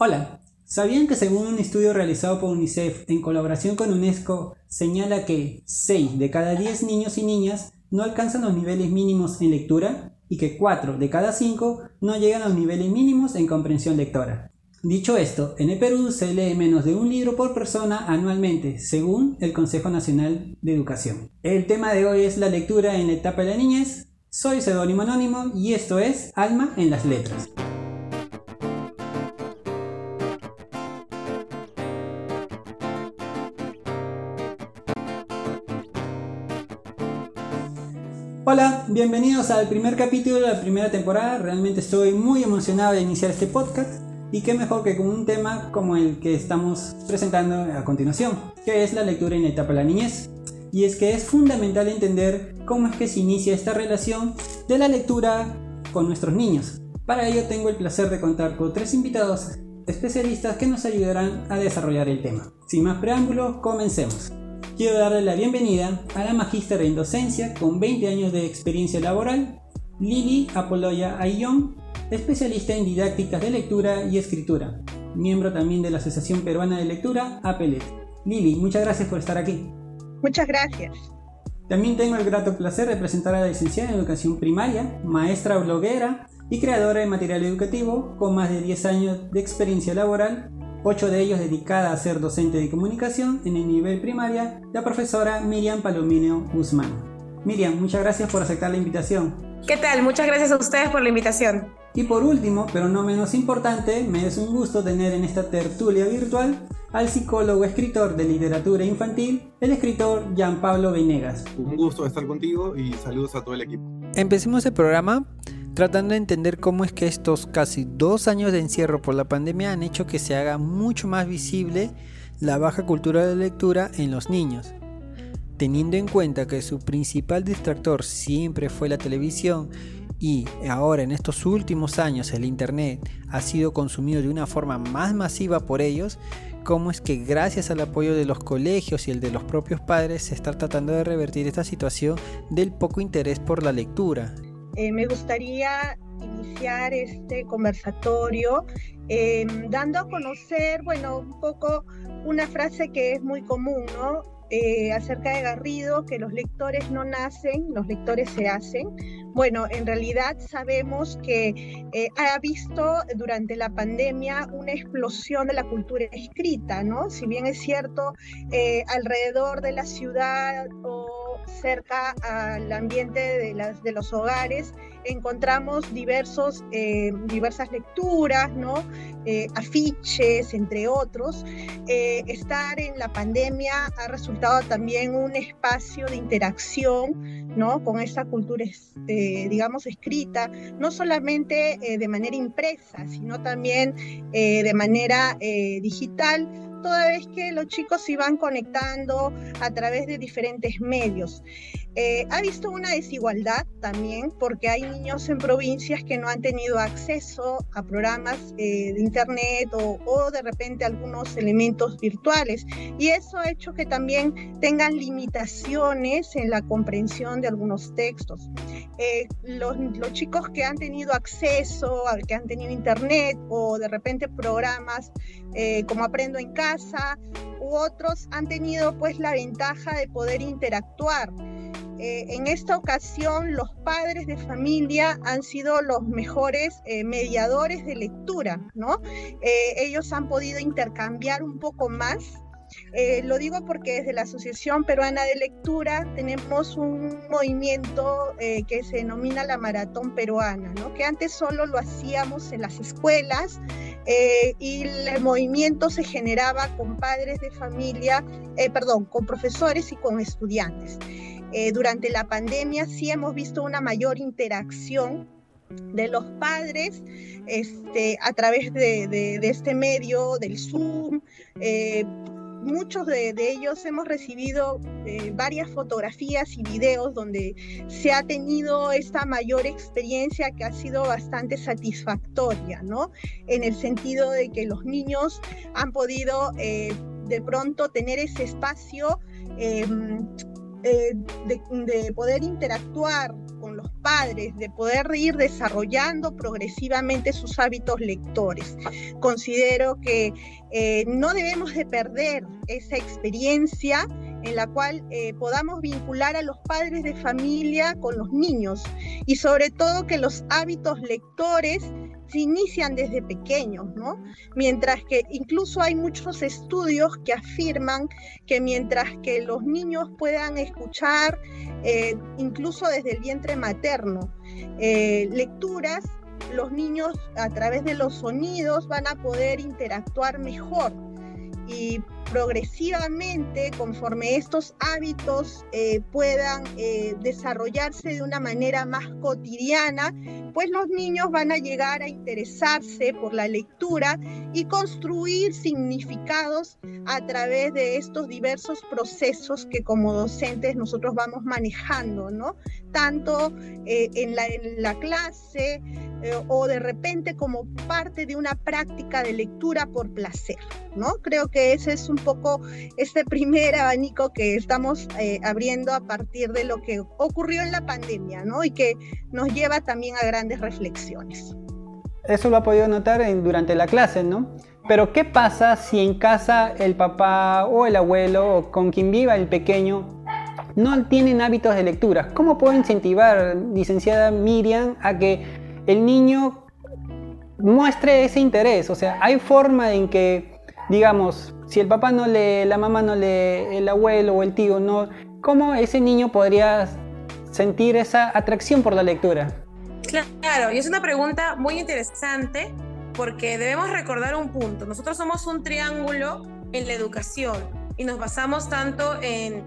Hola, ¿sabían que según un estudio realizado por UNICEF en colaboración con UNESCO señala que 6 de cada 10 niños y niñas no alcanzan los niveles mínimos en lectura y que 4 de cada 5 no llegan a los niveles mínimos en comprensión lectora? Dicho esto, en el Perú se lee menos de un libro por persona anualmente, según el Consejo Nacional de Educación. El tema de hoy es la lectura en la etapa de la niñez. Soy Seudónimo Anónimo y esto es Alma en las Letras. Bienvenidos al primer capítulo de la primera temporada. Realmente estoy muy emocionado de iniciar este podcast y qué mejor que con un tema como el que estamos presentando a continuación, que es la lectura en la etapa de la niñez. Y es que es fundamental entender cómo es que se inicia esta relación de la lectura con nuestros niños. Para ello tengo el placer de contar con tres invitados especialistas que nos ayudarán a desarrollar el tema. Sin más preámbulos, comencemos quiero darle la bienvenida a la magíster en docencia con 20 años de experiencia laboral, Lili Apoloya Ayón, especialista en didácticas de lectura y escritura, miembro también de la Asociación Peruana de Lectura, APELET. Lili, muchas gracias por estar aquí. Muchas gracias. También tengo el grato placer de presentar a la licenciada en educación primaria, maestra bloguera y creadora de material educativo con más de 10 años de experiencia laboral ocho de ellos dedicada a ser docente de comunicación en el nivel primaria, la profesora Miriam Palomino Guzmán. Miriam, muchas gracias por aceptar la invitación. ¿Qué tal? Muchas gracias a ustedes por la invitación. Y por último, pero no menos importante, me es un gusto tener en esta tertulia virtual al psicólogo escritor de literatura infantil, el escritor Jean Pablo Venegas. Un gusto estar contigo y saludos a todo el equipo. Empecemos el programa tratando de entender cómo es que estos casi dos años de encierro por la pandemia han hecho que se haga mucho más visible la baja cultura de lectura en los niños. Teniendo en cuenta que su principal distractor siempre fue la televisión y ahora en estos últimos años el Internet ha sido consumido de una forma más masiva por ellos, cómo es que gracias al apoyo de los colegios y el de los propios padres se está tratando de revertir esta situación del poco interés por la lectura. Eh, me gustaría iniciar este conversatorio em, dando a conocer, bueno, un poco una frase que es muy común, ¿no? Eh, acerca de Garrido, que los lectores no nacen, los lectores se hacen. Bueno, en realidad sabemos que eh, ha visto durante la pandemia una explosión de la cultura escrita, ¿no? Si bien es cierto, alrededor de la ciudad o cerca al ambiente de los hogares, encontramos diversos, eh, diversas lecturas. Eh, afiches, entre otros. Eh, estar en la pandemia ha resultado también un espacio de interacción con esa cultura, digamos, escrita, no solamente de manera impresa, sino también de manera digital toda vez que los chicos se iban conectando a través de diferentes medios. Eh, ha visto una desigualdad también porque hay niños en provincias que no han tenido acceso a programas eh, de internet o, de repente algunos elementos virtuales y eso ha hecho que también tengan limitaciones en la comprensión de algunos textos. Eh, los, chicos que han tenido acceso, que han tenido internet o de repente programas como Aprendo en casa u otros han tenido pues la ventaja de poder interactuar. Eh, en esta ocasión los padres de familia han sido los mejores eh, mediadores de lectura, ¿no? Eh, ellos han podido intercambiar un poco más. Lo digo porque desde la Asociación Peruana de Lectura tenemos un movimiento que se denomina la Maratón Peruana, que antes solo lo hacíamos en las escuelas y el movimiento se generaba con padres de familia, perdón, con profesores y con estudiantes. Eh, durante la pandemia sí hemos visto una mayor interacción de los padres este, a través de, este medio, del Zoom. Eh, muchos de, ellos hemos recibido eh, varias fotografías y videos donde se ha tenido esta mayor experiencia que ha sido bastante satisfactoria, ¿no? En el sentido de que los niños han podido de pronto tener ese espacio em, eh, de, poder interactuar con los padres de poder ir desarrollando progresivamente sus hábitos lectores. Considero que eh, no debemos de perder esa experiencia en la cual eh, podamos vincular a los padres de familia con los niños y sobre todo que los hábitos lectores se inician desde pequeños, ¿no? Mientras que incluso hay muchos estudios que afirman que mientras que los niños puedan escuchar, eh, incluso desde el vientre materno, eh, lecturas, los niños a través de los sonidos van a poder interactuar mejor y progresivamente, conforme estos hábitos eh, puedan eh, desarrollarse de una manera más cotidiana, pues los niños van a llegar a interesarse por la lectura y construir significados a través de estos diversos procesos que como docentes nosotros vamos manejando, ¿no? Tanto eh, en, la, en la clase o de repente como parte de una práctica de lectura por placer, ¿no? Creo que ese es un poco este primer abanico que estamos eh, abriendo a partir de lo que ocurrió en la pandemia, ¿no? Y que nos lleva también a grandes reflexiones. Eso lo ha podido notar durante la clase, ¿no? Pero ¿qué pasa si en casa el papá o el abuelo o con quien viva el pequeño no tienen hábitos de lectura? ¿Cómo puedo incentivar, licenciada Miriam, a que el niño muestre ese interés? O sea, ¿hay forma en que, digamos, si el papá no lee, la mamá no lee, el abuelo o el tío no, ¿cómo ese niño podría sentir esa atracción por la lectura? Claro, y es una pregunta muy interesante porque debemos recordar un punto. Nosotros somos un triángulo en la educación y nos basamos tanto en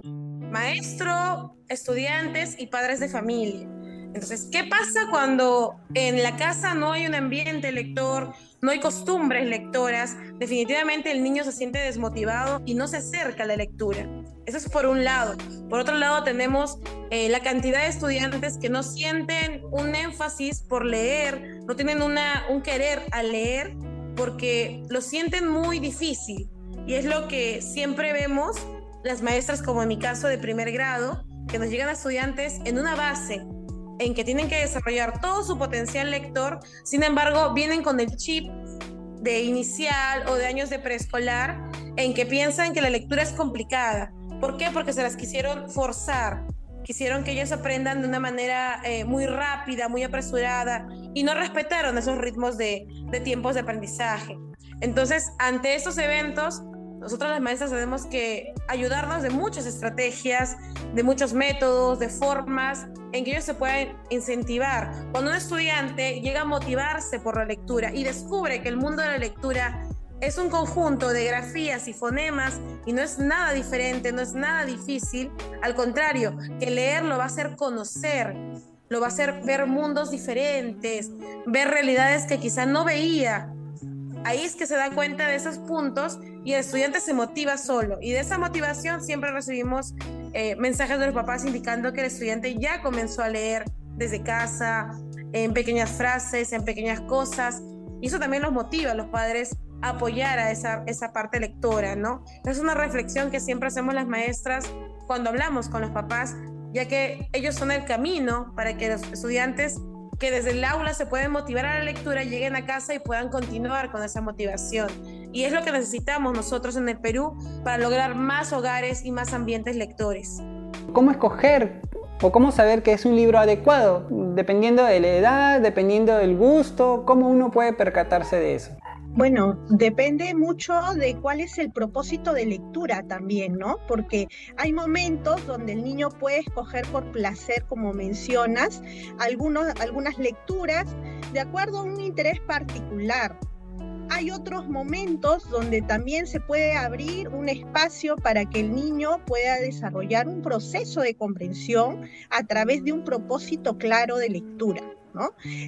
maestro, estudiantes y padres de familia. Entonces, ¿qué pasa cuando en la casa no hay un ambiente lector, no hay costumbres lectoras? Definitivamente el niño se siente desmotivado y no se acerca a la lectura. Eso es por un lado. Por otro lado, tenemos eh, la cantidad de estudiantes que no sienten un énfasis por leer, no tienen una, un querer a leer porque lo sienten muy difícil. Y es lo que siempre vemos las maestras, como en mi caso de primer grado, que nos llegan a estudiantes en una base en que tienen que desarrollar todo su potencial lector, sin embargo, vienen con el chip de inicial o de años de preescolar en que piensan que la lectura es complicada. ¿Por qué? Porque se las quisieron forzar, quisieron que ellos aprendan de una manera eh, muy rápida, muy apresurada y no respetaron esos ritmos de, de tiempos de aprendizaje. Entonces, ante estos eventos, nosotros las maestras tenemos que ayudarnos de muchas estrategias, de muchos métodos, de formas en que ellos se puedan incentivar. Cuando un estudiante llega a motivarse por la lectura y descubre que el mundo de la lectura es un conjunto de grafías y fonemas y no es nada diferente, no es nada difícil, al contrario, que leer lo va a hacer conocer, lo va a hacer ver mundos diferentes, ver realidades que quizá no veía. Ahí es que se da cuenta de esos puntos y el estudiante se motiva solo. Y de esa motivación siempre recibimos eh, mensajes de los papás indicando que el estudiante ya comenzó a leer desde casa, en pequeñas frases, en pequeñas cosas. Y eso también los motiva a los padres a apoyar a esa, esa parte lectora, ¿no? Es una reflexión que siempre hacemos las maestras cuando hablamos con los papás, ya que ellos son el camino para que los estudiantes que desde el aula se pueden motivar a la lectura, lleguen a casa y puedan continuar con esa motivación. Y es lo que necesitamos nosotros en el Perú para lograr más hogares y más ambientes lectores. ¿Cómo escoger o cómo saber que es un libro adecuado? Dependiendo de la edad, dependiendo del gusto, ¿cómo uno puede percatarse de eso? Bueno, depende mucho de cuál es el propósito de lectura también, ¿no? Porque hay momentos donde el niño puede escoger por placer, como mencionas, algunos, algunas lecturas de acuerdo a un interés particular. Hay otros momentos donde también se puede abrir un espacio para que el niño pueda desarrollar un proceso de comprensión a través de un propósito claro de lectura.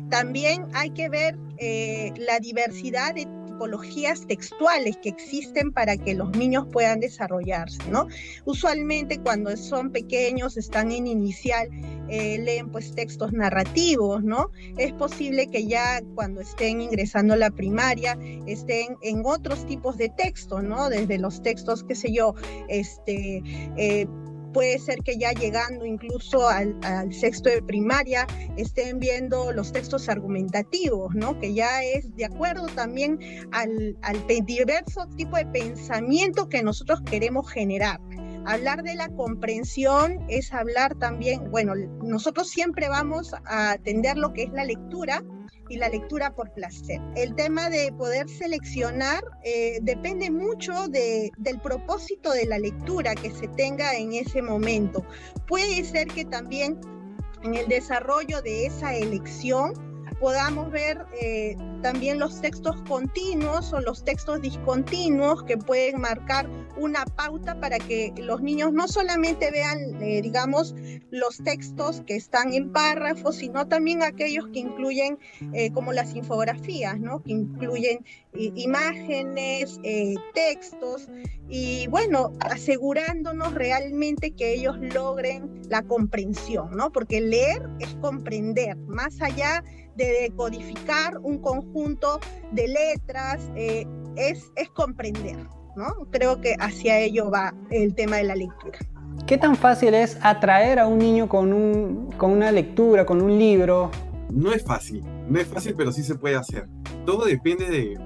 También hay que ver eh, la diversidad de tipologías textuales que existen para que los niños puedan desarrollarse, ¿no? Usualmente cuando son pequeños, están en inicial, eh, leen pues textos narrativos, ¿no? Es posible que ya cuando estén ingresando a la primaria estén en otros tipos de textos, ¿no? Desde los textos, qué sé yo, este... Eh, puede ser que ya llegando incluso al, sexto de primaria estén viendo los textos argumentativos, ¿no? Que ya es de acuerdo también al, al diverso tipo de pensamiento que nosotros queremos generar. Hablar de la comprensión es hablar también, bueno, nosotros siempre vamos a atender lo que es la lectura, y la lectura por placer. El tema de poder seleccionar eh, depende mucho de, del propósito de la lectura que se tenga en ese momento. Puede ser que también en el desarrollo de esa elección podamos ver eh, también los textos continuos o los textos discontinuos que pueden marcar una pauta para que los niños no solamente vean, eh, digamos, los textos que están en párrafos, sino también aquellos que incluyen, eh, como las infografías, ¿no? Que incluyen imágenes, textos, y bueno, asegurándonos realmente que ellos logren la comprensión, ¿no? Porque leer es comprender, más allá de decodificar un conjunto de letras, eh, es, es comprender, ¿no? Creo que hacia ello va el tema de la lectura. ¿Qué tan fácil es atraer a un niño con, un, con una lectura, con un libro? No es fácil, no es fácil, pero sí se puede hacer. Todo depende de,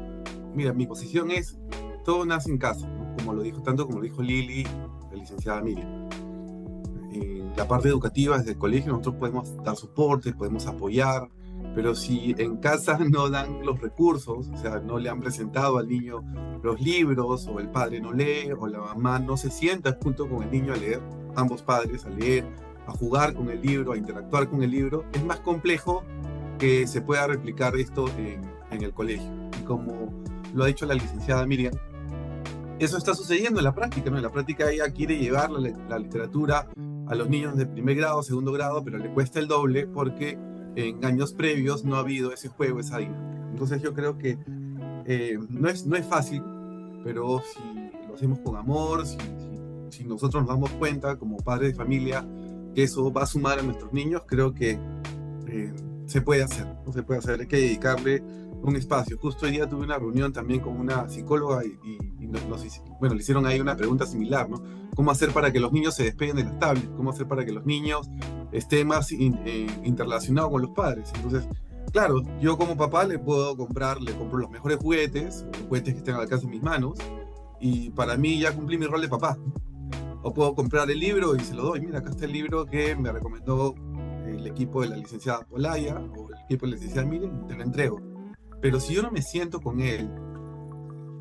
mira, mi posición es, todo nace en casa, como lo dijo tanto como lo dijo Lili, la licenciada Miriam. En la parte educativa, desde el colegio, nosotros podemos dar soporte, podemos apoyar, pero si en casa no dan los recursos, o sea, no le han presentado al niño los libros, o el padre no lee, o la mamá no se sienta junto con el niño a leer, ambos padres a leer, a jugar con el libro, a interactuar con el libro, es más complejo que se pueda replicar esto en, en el colegio. Y como lo ha dicho la licenciada Miriam, eso está sucediendo en la práctica, ¿no? En la práctica ella quiere llevar la, la literatura a los niños de primer grado, segundo grado, pero le cuesta el doble porque en años previos no ha habido ese juego, esa dinámica. Entonces yo creo que eh, no, es, no es fácil, pero si lo hacemos con amor, si, si, nosotros nos damos cuenta como padres de familia que eso va a sumar a nuestros niños, creo que eh, se puede hacer, ¿no? se puede hacer, hay que dedicarle un espacio. Justo hoy día tuve una reunión también con una psicóloga y, bueno, le hicieron ahí una pregunta similar, ¿no? ¿Cómo hacer para que los niños se despeguen de las tablets? ¿Cómo hacer para que los niños estén más eh, interrelacionados con los padres? Entonces, claro, yo como papá le puedo comprar, le compro los mejores juguetes, juguetes que estén al alcance de mis manos, y para mí ya cumplí mi rol de papá. O puedo comprar el libro y se lo doy. Mira, acá está el libro que me recomendó el equipo de la licenciada Polaya o el equipo de la licenciada Miren, te lo entrego. Pero si yo no me siento con él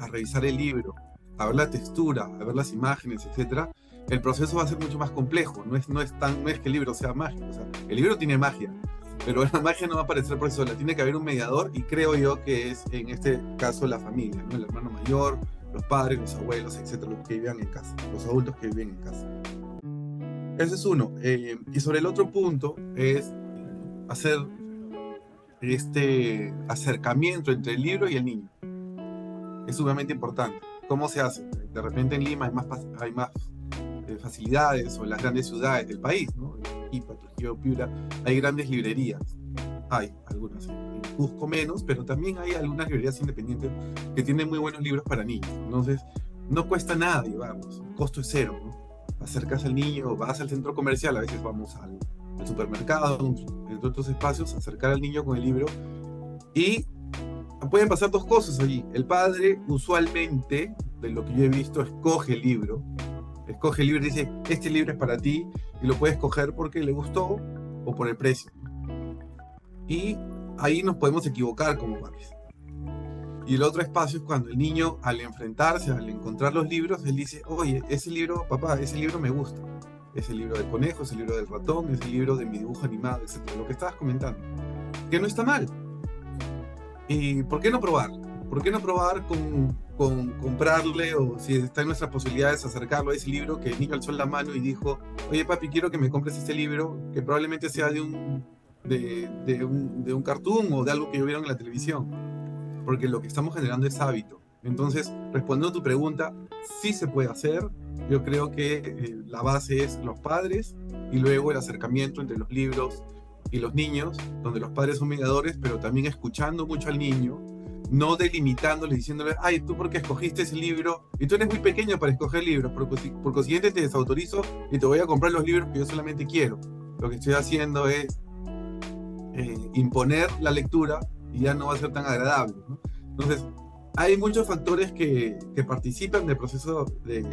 a revisar el libro, a ver la textura, a ver las imágenes, etc., el proceso va a ser mucho más complejo. No es, no es, tan, no es que el libro sea mágico. El libro tiene magia, pero la magia no va a aparecer por sola. Tiene que haber un mediador y creo yo que es en este caso la familia, el hermano mayor, los padres, los abuelos, etcétera, los que vivían en casa, los adultos que viven en casa. Ese es uno. Eh, y sobre el otro punto es hacer este acercamiento entre el libro y el niño. Es sumamente importante. ¿Cómo se hace? De repente en Lima hay más, hay más eh, facilidades o en las grandes ciudades del país, ¿no? Ipa, Trujillo, Piura, hay grandes librerías. Hay algunas, en Cusco menos, pero también hay algunas librerías independientes que tienen muy buenos libros para niños. Entonces, no cuesta nada llevarlos, el costo es cero, ¿no? Acercas al niño, vas al centro comercial, a veces vamos al, el supermercado, entre otros espacios, acercar al niño con el libro y pueden pasar dos cosas allí. El padre usualmente, de lo que yo he visto, escoge el libro, escoge el libro y dice, este libro es para ti y lo puedes escoger porque le gustó o por el precio. Y ahí nos podemos equivocar como padres. Y el otro espacio es cuando el niño, al enfrentarse, al encontrar los libros, él dice, oye, ese libro, papá, ese libro me gusta es el libro del conejo, es el libro del ratón, es el libro de mi dibujo animado, etc. Lo que estabas comentando. Que no está mal. ¿Y por qué no probar? ¿Por qué no probar con, con comprarle o si está en nuestras posibilidades acercarlo a ese libro que niño alzó la mano y dijo, oye papi, quiero que me compres este libro que probablemente sea de un, de, de un, de un cartoon o de algo que yo vieron en la televisión? Porque lo que estamos generando es hábito. Entonces, respondiendo a tu pregunta, sí se puede hacer, yo creo que eh, la base es los padres y luego el acercamiento entre los libros y los niños, donde los padres son mediadores, pero también escuchando mucho al niño, no delimitándoles, diciéndoles, ay, tú porque escogiste ese libro, y tú eres muy pequeño para escoger libros, por, por consiguiente te desautorizo y te voy a comprar los libros que yo solamente quiero. Lo que estoy haciendo es eh, imponer la lectura y ya no va a ser tan agradable. Entonces, hay muchos factores que, que participan del proceso de,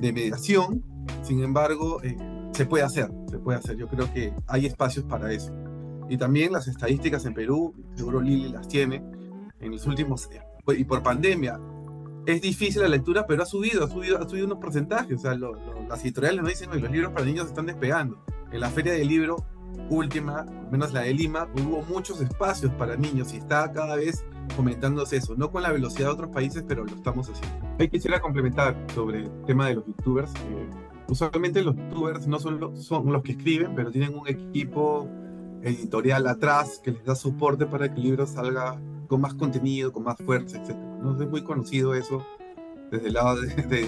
de mediación, sin embargo, eh, se puede hacer, se puede hacer. Yo creo que hay espacios para eso. Y también las estadísticas en Perú, seguro Lili las tiene, en los últimos, y por pandemia, es difícil la lectura, pero ha subido, ha subido, ha subido unos porcentajes. O sea, las editoriales nos dicen que los libros para niños están despegando. En la feria del libro última, menos la de Lima, hubo muchos espacios para niños y está cada vez comentándose eso, no con la velocidad de otros países, pero lo estamos haciendo. Hay quisiera complementar sobre el tema de los youtubers. Eh, usualmente los youtubers no son, son los que escriben, pero tienen un equipo editorial atrás que les da soporte para que el libro salga con más contenido, con más fuerza, etc. No es muy conocido eso desde el lado de, de,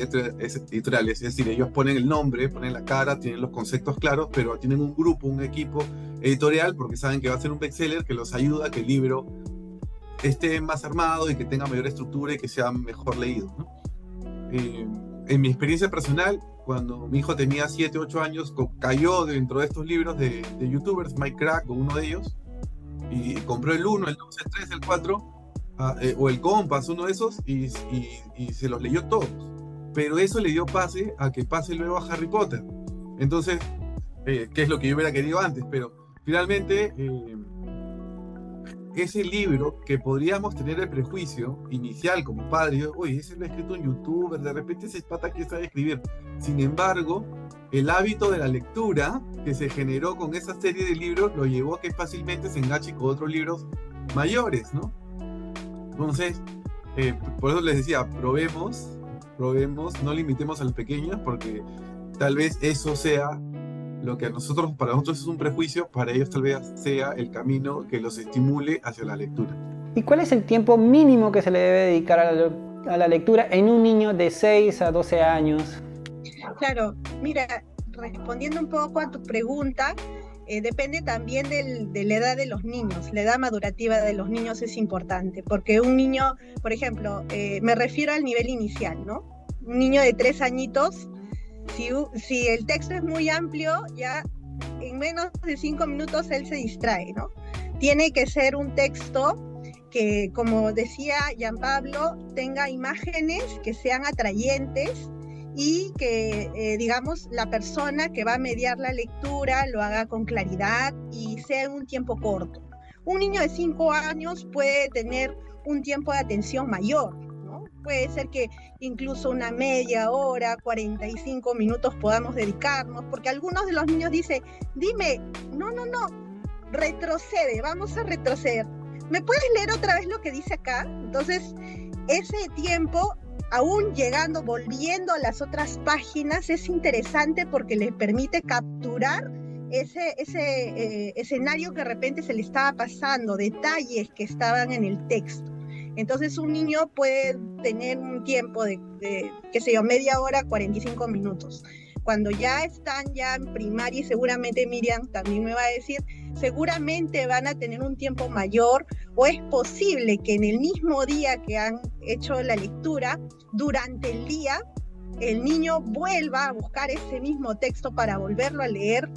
editoriales, es decir, ellos ponen el nombre, ponen la cara, tienen los conceptos claros, pero tienen un grupo, un equipo editorial, porque saben que va a ser un bestseller que los ayuda a que el libro esté más armado y que tenga mayor estructura y que sea mejor leído. Eh, en mi experiencia personal, cuando mi hijo tenía 7, 8 años, cayó dentro de estos libros de, de youtubers, Mike Crack o uno de ellos, y compró el 1, el 2, el 3, el 4, ah, eh, o el Compass, uno de esos, y, y, se los leyó todos. Pero eso le dio pase a que pase luego a Harry Potter. Entonces, eh, que es lo que yo hubiera querido antes, pero finalmente eh, ese libro que podríamos tener el prejuicio inicial como padre, oye, ese lo ha escrito un youtuber, de repente ese pata que sabe escribir. Sin embargo, el hábito de la lectura que se generó con esa serie de libros lo llevó a que fácilmente se enganche con otros libros mayores, ¿no? Entonces, eh, por eso les decía, probemos, probemos, no limitemos a los pequeños porque tal vez eso sea lo que a nosotros, para nosotros es un prejuicio, para ellos tal vez sea el camino que los estimule hacia la lectura. ¿Y cuál es el tiempo mínimo que se le debe dedicar a la, a la lectura en un niño de 6 a 12 años? Claro, mira, respondiendo un poco a tu pregunta, eh, depende también de la edad de los niños. La edad madurativa de los niños es importante, porque un niño, por ejemplo, eh, me refiero al nivel inicial, ¿no? Un niño de tres añitos si, el texto es muy amplio, ya en menos de cinco minutos él se distrae, ¿no? Tiene que ser un texto que, como decía Jean Pablo, tenga imágenes que sean atrayentes y que, eh, digamos, la persona que va a mediar la lectura lo haga con claridad y sea un tiempo corto. Un niño de cinco años puede tener un tiempo de atención mayor, Puede ser que incluso una media hora, 45 minutos podamos dedicarnos, porque algunos de los niños dicen, dime, no, no, no, retrocede, vamos a retroceder. ¿Me puedes leer otra vez lo que dice acá? Entonces, ese tiempo, aún llegando, volviendo a las otras páginas, es interesante porque le permite capturar ese, eh, escenario que de repente se le estaba pasando, detalles que estaban en el texto. Entonces un niño puede tener un tiempo de, qué sé yo, media hora, 45 minutos. Cuando ya están ya en primaria y seguramente Miriam también me va a decir, seguramente van a tener un tiempo mayor o es posible que en el mismo día que han hecho la lectura, durante el día, el niño vuelva a buscar ese mismo texto para volverlo a leer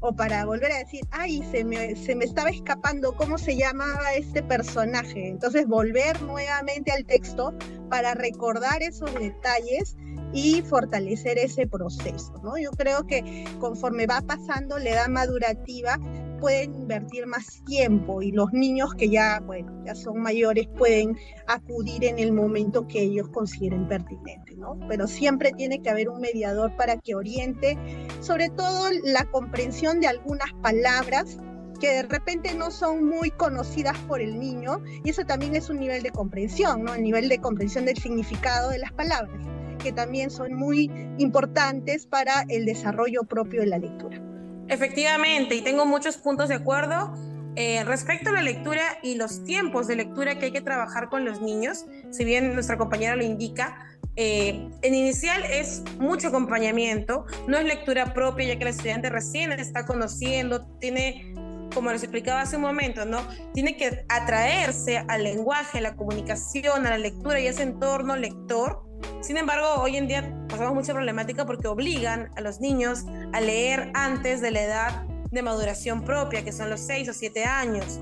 o para volver a decir, ay, se me, se me estaba escapando cómo se llamaba este personaje. Entonces volver nuevamente al texto para recordar esos detalles y fortalecer ese proceso, ¿no? Yo creo que conforme va pasando la edad madurativa, pueden invertir más tiempo y los niños que ya, bueno, ya son mayores pueden acudir en el momento que ellos consideren pertinente, ¿no? Pero siempre tiene que haber un mediador para que oriente, sobre todo la comprensión de algunas palabras que de repente no son muy conocidas por el niño y eso también es un nivel de comprensión, ¿no? El nivel de comprensión del significado de las palabras, que también son muy importantes para el desarrollo propio de la lectura. Efectivamente, y tengo muchos puntos de acuerdo. Eh, respecto a la lectura y los tiempos de lectura que hay que trabajar con los niños, si bien nuestra compañera lo indica, eh, en inicial es mucho acompañamiento, no es lectura propia ya que el estudiante recién está conociendo, tiene como les explicaba hace un momento, ¿no? Tiene que atraerse al lenguaje, a la comunicación, a la lectura y ese entorno lector. Sin embargo, hoy en día pasamos mucha problemática porque obligan a los niños a leer antes de la edad de maduración propia, que son los 6 o 7 años.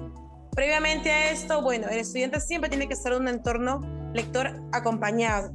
Previamente a esto, bueno, el estudiante siempre tiene que estar en un entorno lector acompañado.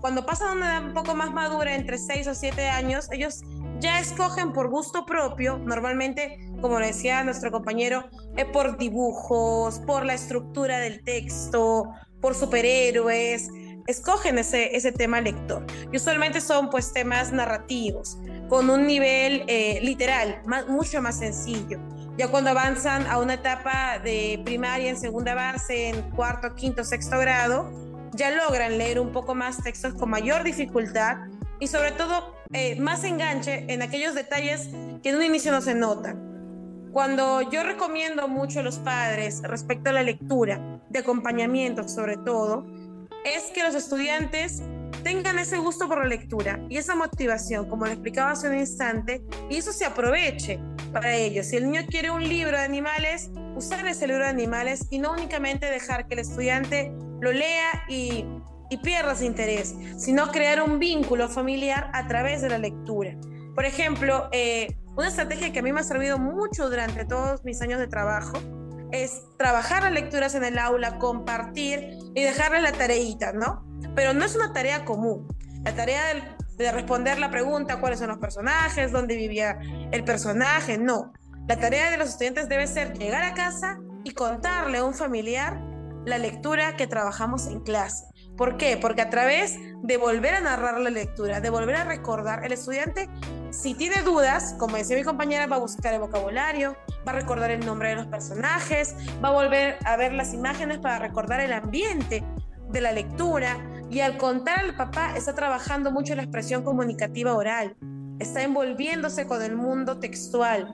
Cuando pasan a una edad un poco más madura, entre 6 o 7 años, ellos ya escogen por gusto propio, normalmente, como decía nuestro compañero, es por dibujos, por la estructura del texto, por superhéroes, escogen ese, ese tema lector. Y usualmente son pues temas narrativos, con un nivel eh, literal, mucho más sencillo. Ya cuando avanzan a una etapa de primaria, en segunda base, en cuarto, quinto, sexto grado, ya logran leer un poco más textos con mayor dificultad y sobre todo eh, más enganche en aquellos detalles que en un inicio no se notan. Cuando yo recomiendo mucho a los padres respecto a la lectura, de acompañamiento sobre todo, es que los estudiantes tengan ese gusto por la lectura y esa motivación, como le explicaba hace un instante, y eso se aproveche para ellos. Si el niño quiere un libro de animales, usar ese libro de animales y no únicamente dejar que el estudiante lo lea y y pierdas interés, sino crear un vínculo familiar a través de la lectura. Por ejemplo, eh, una estrategia que a mí me ha servido mucho durante todos mis años de trabajo es trabajar las lecturas en el aula, compartir y dejarle la tareita, ¿no? Pero no es una tarea común. La tarea de responder la pregunta, cuáles son los personajes, dónde vivía el personaje, no. La tarea de los estudiantes debe ser llegar a casa y contarle a un familiar la lectura que trabajamos en clase. ¿Por qué? Porque a través de volver a narrar la lectura, de volver a recordar, el estudiante, si tiene dudas, como decía mi compañera, va a buscar el vocabulario, va a recordar el nombre de los personajes, va a volver a ver las imágenes para recordar el ambiente de la lectura y al contar al papá está trabajando mucho la expresión comunicativa oral, está envolviéndose con el mundo textual,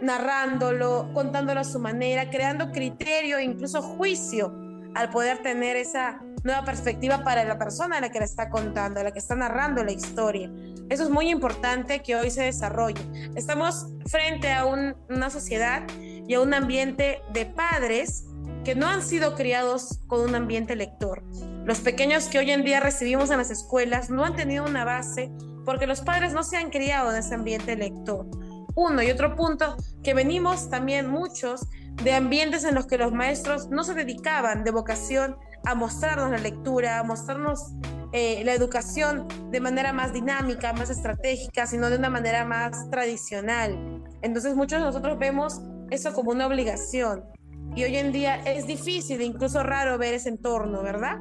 narrándolo, contándolo a su manera, creando criterio incluso juicio al poder tener esa nueva perspectiva para la persona a la que le está contando, a la que está narrando la historia. Eso es muy importante que hoy se desarrolle. Estamos frente a una sociedad y a un ambiente de padres que no han sido criados con un ambiente lector. Los pequeños que hoy en día recibimos en las escuelas no han tenido una base porque los padres no se han criado en ese ambiente lector. Uno y otro punto que venimos también muchos de ambientes en los que los maestros no se dedicaban de vocación a mostrarnos la lectura, a mostrarnos eh, la educación de manera más dinámica, más estratégica, sino de una manera más tradicional. Entonces muchos de nosotros vemos eso como una obligación. Y hoy en día es difícil, incluso raro ver ese entorno, ¿verdad?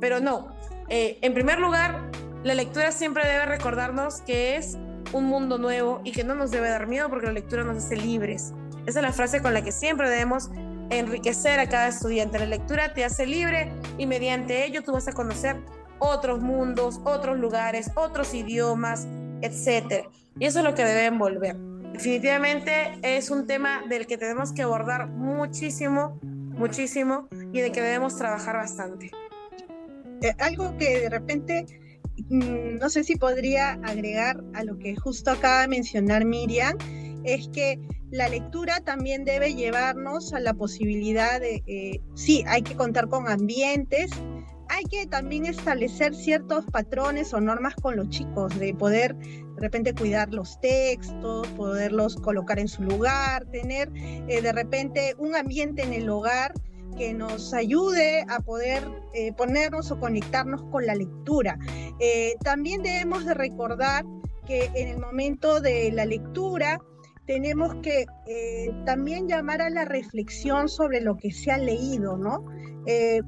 Pero no. Eh, en primer lugar, la lectura siempre debe recordarnos que es un mundo nuevo y que no nos debe dar miedo porque la lectura nos hace libres. Esa es la frase con la que siempre debemos enriquecer a cada estudiante. La lectura te hace libre y mediante ello tú vas a conocer otros mundos, otros lugares, otros idiomas, etc. Y eso es lo que debe envolver. Definitivamente es un tema del que tenemos que abordar muchísimo, muchísimo y de que debemos trabajar bastante. Eh, algo que de repente mm, no sé si podría agregar a lo que justo acaba de mencionar Miriam, es que la lectura también debe llevarnos a la posibilidad de, eh, sí, hay que contar con ambientes, hay que también establecer ciertos patrones o normas con los chicos, de poder de repente cuidar los textos, poderlos colocar en su lugar, tener eh, de repente un ambiente en el hogar que nos ayude a poder eh, ponernos o conectarnos con la lectura. también debemos de recordar que en el momento de la lectura, tenemos que eh, también llamar a la reflexión sobre lo que se ha leído, ¿no? Eh,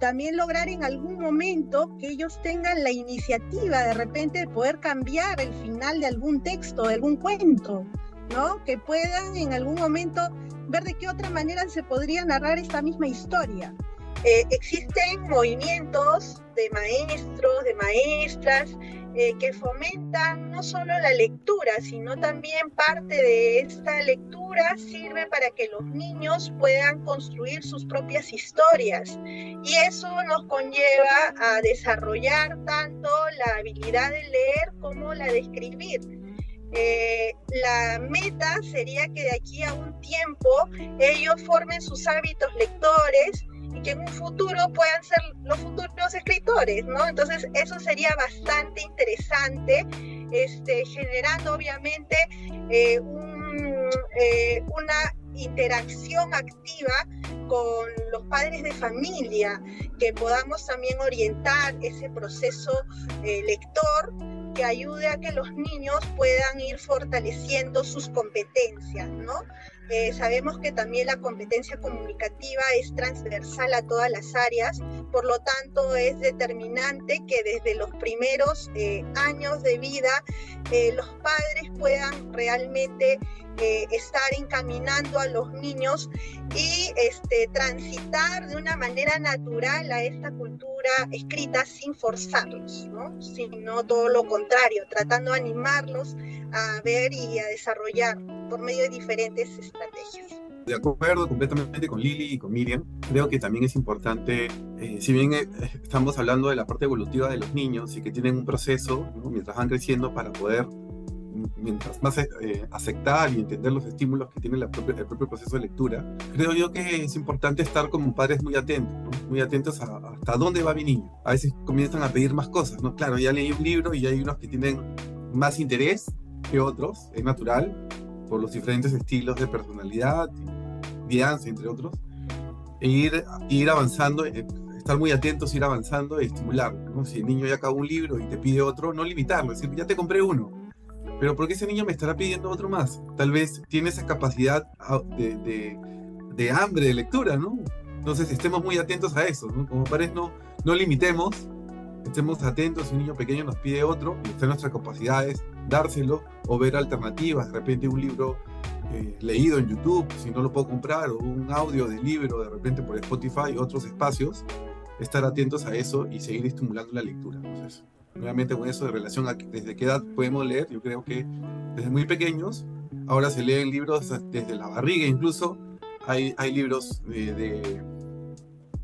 también lograr en algún momento que ellos tengan la iniciativa de repente de poder cambiar el final de algún texto, de algún cuento, ¿no? Que puedan en algún momento ver de qué otra manera se podría narrar esta misma historia. Eh, existen movimientos de maestros, de maestras, eh, que fomentan no solo la lectura, sino también parte de esta lectura sirve para que los niños puedan construir sus propias historias. Y eso nos conlleva a desarrollar tanto la habilidad de leer como la de escribir. eh, la meta sería que de aquí a un tiempo ellos formen sus hábitos lectores y que en un futuro puedan ser los futuros escritores, ¿no? Entonces eso sería bastante interesante, este, generando obviamente eh, eh, una interacción activa con los padres de familia, que podamos también orientar ese proceso lector que ayude a que los niños puedan ir fortaleciendo sus competencias, ¿no? Sabemos que también la competencia comunicativa es transversal a todas las áreas, por lo tanto es determinante que desde los primeros eh, años de vida eh, los padres puedan realmente estar encaminando a los niños y este, transitar de una manera natural a esta cultura escrita sin forzarlos, ¿no? sino todo lo contrario, tratando de animarlos a ver y a desarrollar por medio de diferentes estrategias. De acuerdo completamente con Lili y con Miriam, creo que también es importante, eh, si bien eh, estamos hablando de la parte evolutiva de los niños y que tienen un proceso mientras van creciendo para poder, mientras más eh, aceptar y entender los estímulos que tiene el propio proceso de lectura, creo yo que es importante estar como padres muy atentos, muy atentos a, hasta dónde va mi niño. A veces comienzan a pedir más cosas, ¿no? Claro, ya leí un libro y hay unos que tienen más interés que otros, es natural, por los diferentes estilos de personalidad, guianza, entre otros, e ir, ir avanzando, eh, estar muy atentos, ir avanzando y estimularlo. Si el niño ya acabó un libro y te pide otro, no limitarlo, decir, ya te compré uno, pero ¿por qué ese niño me estará pidiendo otro más? Tal vez tiene esa capacidad ah, de, hambre de lectura, ¿no? Entonces estemos muy atentos a eso, ¿no? Como padres no, no limitemos, estemos atentos si un niño pequeño nos pide otro, y está en nuestras capacidades, dárselo o ver alternativas, de repente un libro eh, leído en YouTube, si no lo puedo comprar, o un audio de libro de repente por Spotify, otros espacios, estar atentos a eso y seguir estimulando la lectura. Entonces, nuevamente con eso de relación a desde qué edad podemos leer, yo creo que desde muy pequeños, ahora se leen libros desde la barriga incluso, hay, hay libros de,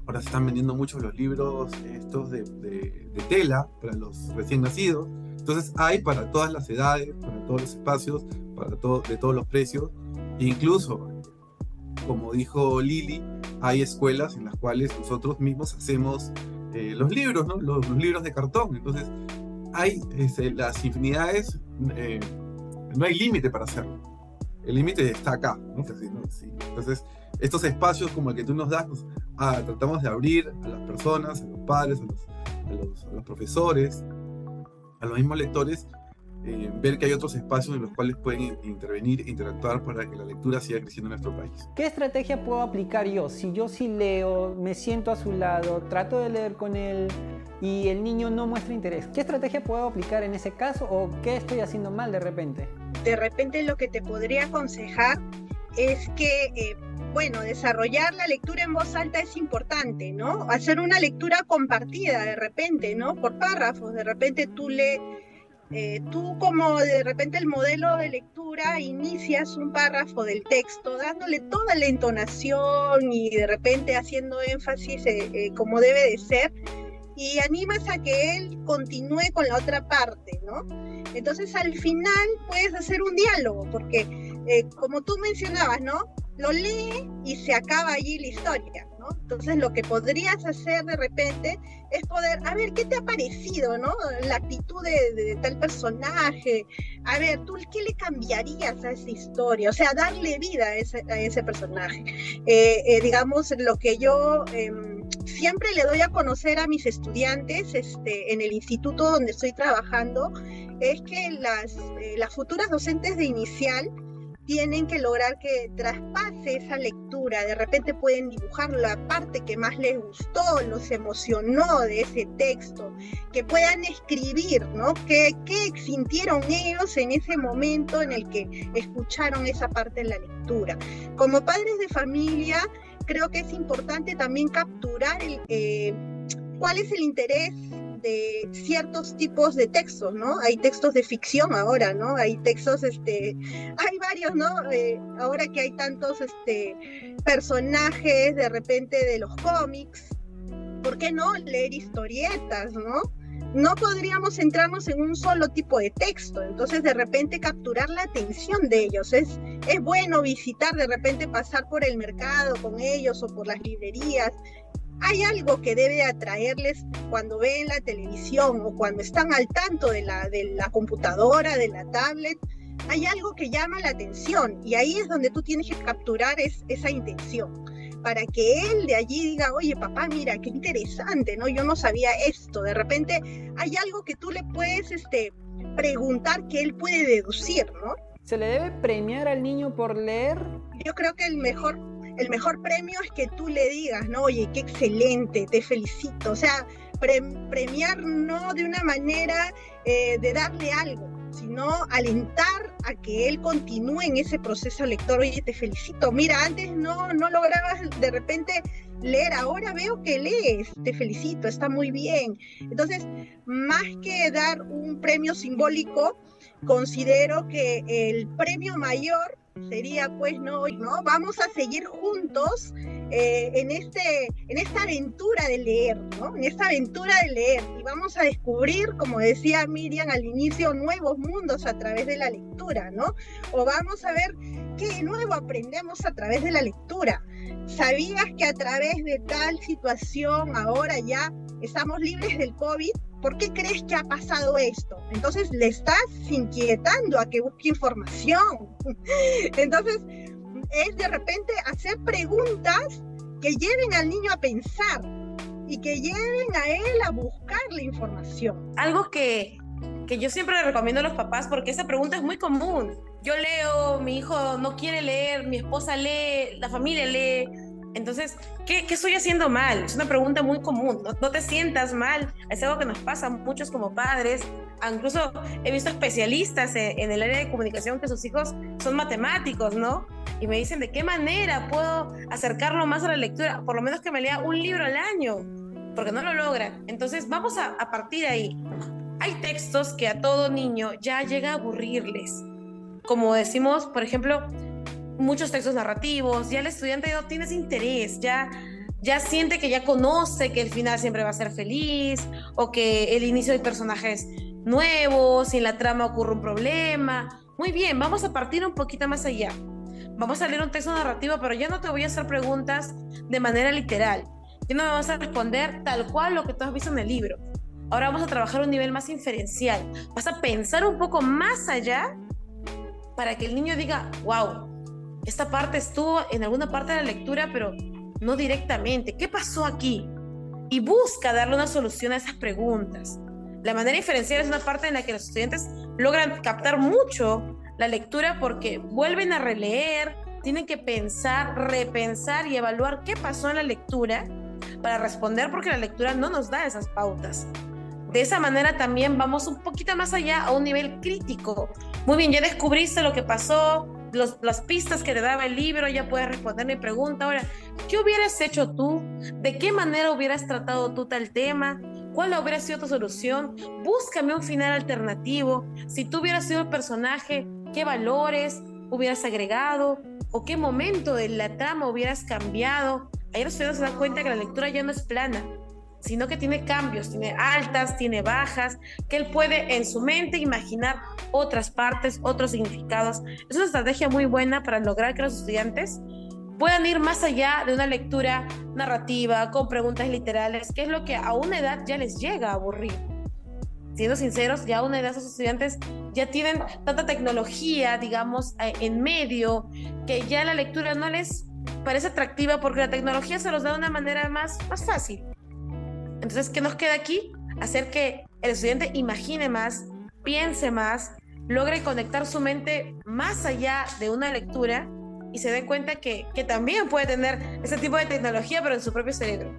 ahora se están vendiendo mucho los libros estos de, de, de tela para los recién nacidos, entonces hay para todas las edades, para todos los espacios, para todo, de todos los precios. E incluso, como dijo Lili, hay escuelas en las cuales nosotros mismos hacemos eh, los libros, ¿no? Los, libros de cartón. Entonces, hay este, las infinidades, eh, no hay límite para hacerlo. El límite está acá. Entonces, estos espacios como el que tú nos das, ah, tratamos de abrir a las personas, a los padres, a los, a los profesores, a los mismos lectores eh, ver que hay otros espacios en los cuales pueden intervenir e interactuar para que la lectura siga creciendo en nuestro país. ¿Qué estrategia puedo aplicar yo? Si yo sí leo, me siento a su lado, trato de leer con él y el niño no muestra interés, ¿qué estrategia puedo aplicar en ese caso o qué estoy haciendo mal de repente? De repente lo que te podría aconsejar es que eh, bueno, desarrollar la lectura en voz alta es importante, ¿no? Hacer una lectura compartida de repente, ¿no? Por párrafos, de repente tú le, eh, tú como de repente el modelo de lectura inicias un párrafo del texto dándole toda la entonación y de repente haciendo énfasis eh, eh, como debe de ser y animas a que él continúe con la otra parte, ¿no? Entonces al final puedes hacer un diálogo porque como tú mencionabas, ¿no? Lo lee y se acaba allí la historia. Entonces lo que podrías hacer de repente es poder, a ver, ¿qué te ha parecido, ¿no? La actitud de, tal personaje, a ver, ¿tú qué le cambiarías a esa historia? O sea, darle vida a ese, personaje. Eh, eh, digamos, lo que yo em, siempre le doy a conocer a mis estudiantes este, en el instituto donde estoy trabajando es que las, eh, las futuras docentes de inicial, tienen que lograr que traspase esa lectura, de repente pueden dibujar la parte que más les gustó, los emocionó de ese texto, que puedan escribir, ¿no? ¿Qué, qué sintieron ellos en ese momento en el que escucharon esa parte de la lectura? Como padres de familia, creo que es importante también capturar eh, cuál es el interés de ciertos tipos de textos, ¿no? Hay textos de ficción ahora, ¿no? Hay textos, este, hay varios, ¿no? Eh, ahora que hay tantos, este, personajes de repente de los cómics, ¿por qué no leer historietas, ¿no? no podríamos centrarnos en un solo tipo de texto, entonces de repente capturar la atención de ellos. Es, es bueno visitar, de repente pasar por el mercado con ellos o por las librerías. Hay algo que debe atraerles cuando ven la televisión o cuando están al tanto de la, de la computadora, de la tablet. Hay algo que llama la atención y ahí es donde tú tienes que capturar esa intención para que él de allí diga, oye papá, mira, qué interesante, ¿no? Yo no sabía esto. De repente hay algo que tú le puedes este, preguntar que él puede deducir, ¿no? ¿Se le debe premiar al niño por leer? Yo creo que el mejor, el mejor premio es que tú le digas, ¿no? Oye, qué excelente, te felicito. O sea, premiar no de una manera eh, de darle algo, sino alentar a que él continúe en ese proceso lector. Oye, te felicito. Mira, antes no, no lograbas de repente leer, ahora veo que lees. Te felicito, está muy bien. Entonces, más que dar un premio simbólico, considero que el premio mayor sería pues no, no vamos a seguir juntos eh, en, este, en esta aventura de leer, ¿no? En esta aventura de leer y vamos a descubrir, como decía Miriam al inicio, nuevos mundos a través de la lectura, ¿no? O vamos a ver qué nuevo aprendemos a través de la lectura. ¿Sabías que a través de tal situación ahora ya estamos libres del COVID? ¿por qué crees que ha pasado esto? Entonces le estás inquietando a que busque información. Entonces es de repente hacer preguntas que lleven al niño a pensar y que lleven a él a buscar la información. Algo que, que yo siempre le recomiendo a los papás porque esa pregunta es muy común. Yo leo, mi hijo no quiere leer, mi esposa lee, la familia lee entonces, ¿qué, estoy haciendo mal? Es una pregunta muy común. No, te sientas mal. Es algo que nos pasa a muchos como padres. Ah, incluso he visto especialistas en, el área de comunicación que sus hijos son matemáticos, ¿no? Y me dicen, ¿de qué manera puedo acercarlo más a la lectura? Por lo menos que me lea un libro al año, porque no lo logran. Entonces, vamos a, a partir de ahí. Hay textos que a todo niño ya llega a aburrirles. Como decimos, por ejemplo, muchos textos narrativos, ya el estudiante no tiene ese interés, ya, ya siente que ya conoce que el final siempre va a ser feliz o que el inicio del personaje es nuevo, si en la trama ocurre un problema. Muy bien, vamos a partir un poquito más allá. Vamos a leer un texto narrativo, pero ya no te voy a hacer preguntas de manera literal. Ya no me vas a responder tal cual lo que tú has visto en el libro. Ahora vamos a trabajar un nivel más inferencial. Vas a pensar un poco más allá para que el niño diga, wow, esta parte estuvo en alguna parte de la lectura, pero no directamente. ¿Qué pasó aquí? Y busca darle una solución a esas preguntas. La manera inferencial es una parte en la que los estudiantes logran captar mucho la lectura porque vuelven a releer, tienen que pensar, repensar y evaluar qué pasó en la lectura para responder porque la lectura no nos da esas pautas. De esa manera también vamos un poquito más allá a un nivel crítico. Muy bien, ya descubriste lo que pasó, las pistas que te daba el libro, ya puedes responder mi pregunta. Ahora, ¿qué hubieras hecho tú? ¿De qué manera hubieras tratado tú tal tema? ¿Cuál hubiera sido tu solución? Búscame un final alternativo. Si tú hubieras sido el personaje, ¿qué valores hubieras agregado? ¿O qué momento de la trama hubieras cambiado? Ahí los estudiantes se dan cuenta que la lectura ya no es plana, sino que tiene cambios, tiene altas, tiene bajas, que él puede en su mente imaginar otras partes, otros significados. Es una estrategia muy buena para lograr que los estudiantes puedan ir más allá de una lectura narrativa con preguntas literales, que es lo que a una edad ya les llega a aburrir. Siendo sinceros, ya a una edad esos estudiantes ya tienen tanta tecnología, digamos, eh, en medio, que ya la lectura no les parece atractiva porque la tecnología se los da de una manera más, más fácil. Entonces, ¿qué nos queda aquí? Hacer que el estudiante imagine más, piense más, logre conectar su mente más allá de una lectura y se dé cuenta que, que también puede tener ese tipo de tecnología, pero en su propio cerebro,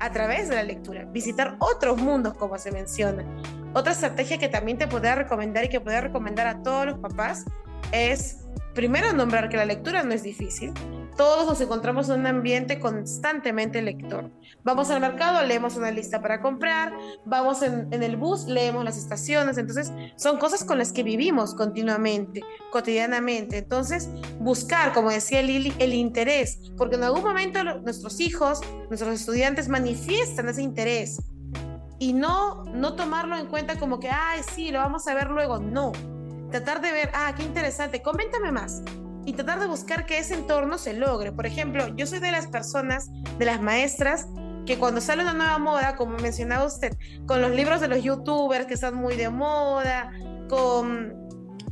a través de la lectura, visitar otros mundos, como se menciona. Otra estrategia que también te podría recomendar y que podría recomendar a todos los papás es, primero, nombrar que la lectura no es difícil, todos nos encontramos en un ambiente constantemente lector. Vamos al mercado, leemos una lista para comprar, vamos en, el bus, leemos las estaciones, entonces son cosas con las que vivimos continuamente, cotidianamente. Entonces, buscar, como decía Lili, el interés, porque en algún momento nuestros hijos, nuestros estudiantes manifiestan ese interés. y no, no tomarlo en cuenta como que, ay, sí, lo vamos a ver luego. No. Tratar de ver, ah, qué interesante, coméntame más. Y tratar de buscar que ese entorno se logre. Por ejemplo, yo soy de las personas, de las maestras, que cuando sale una nueva moda, como mencionaba usted, con los libros de los youtubers que están muy de moda, con,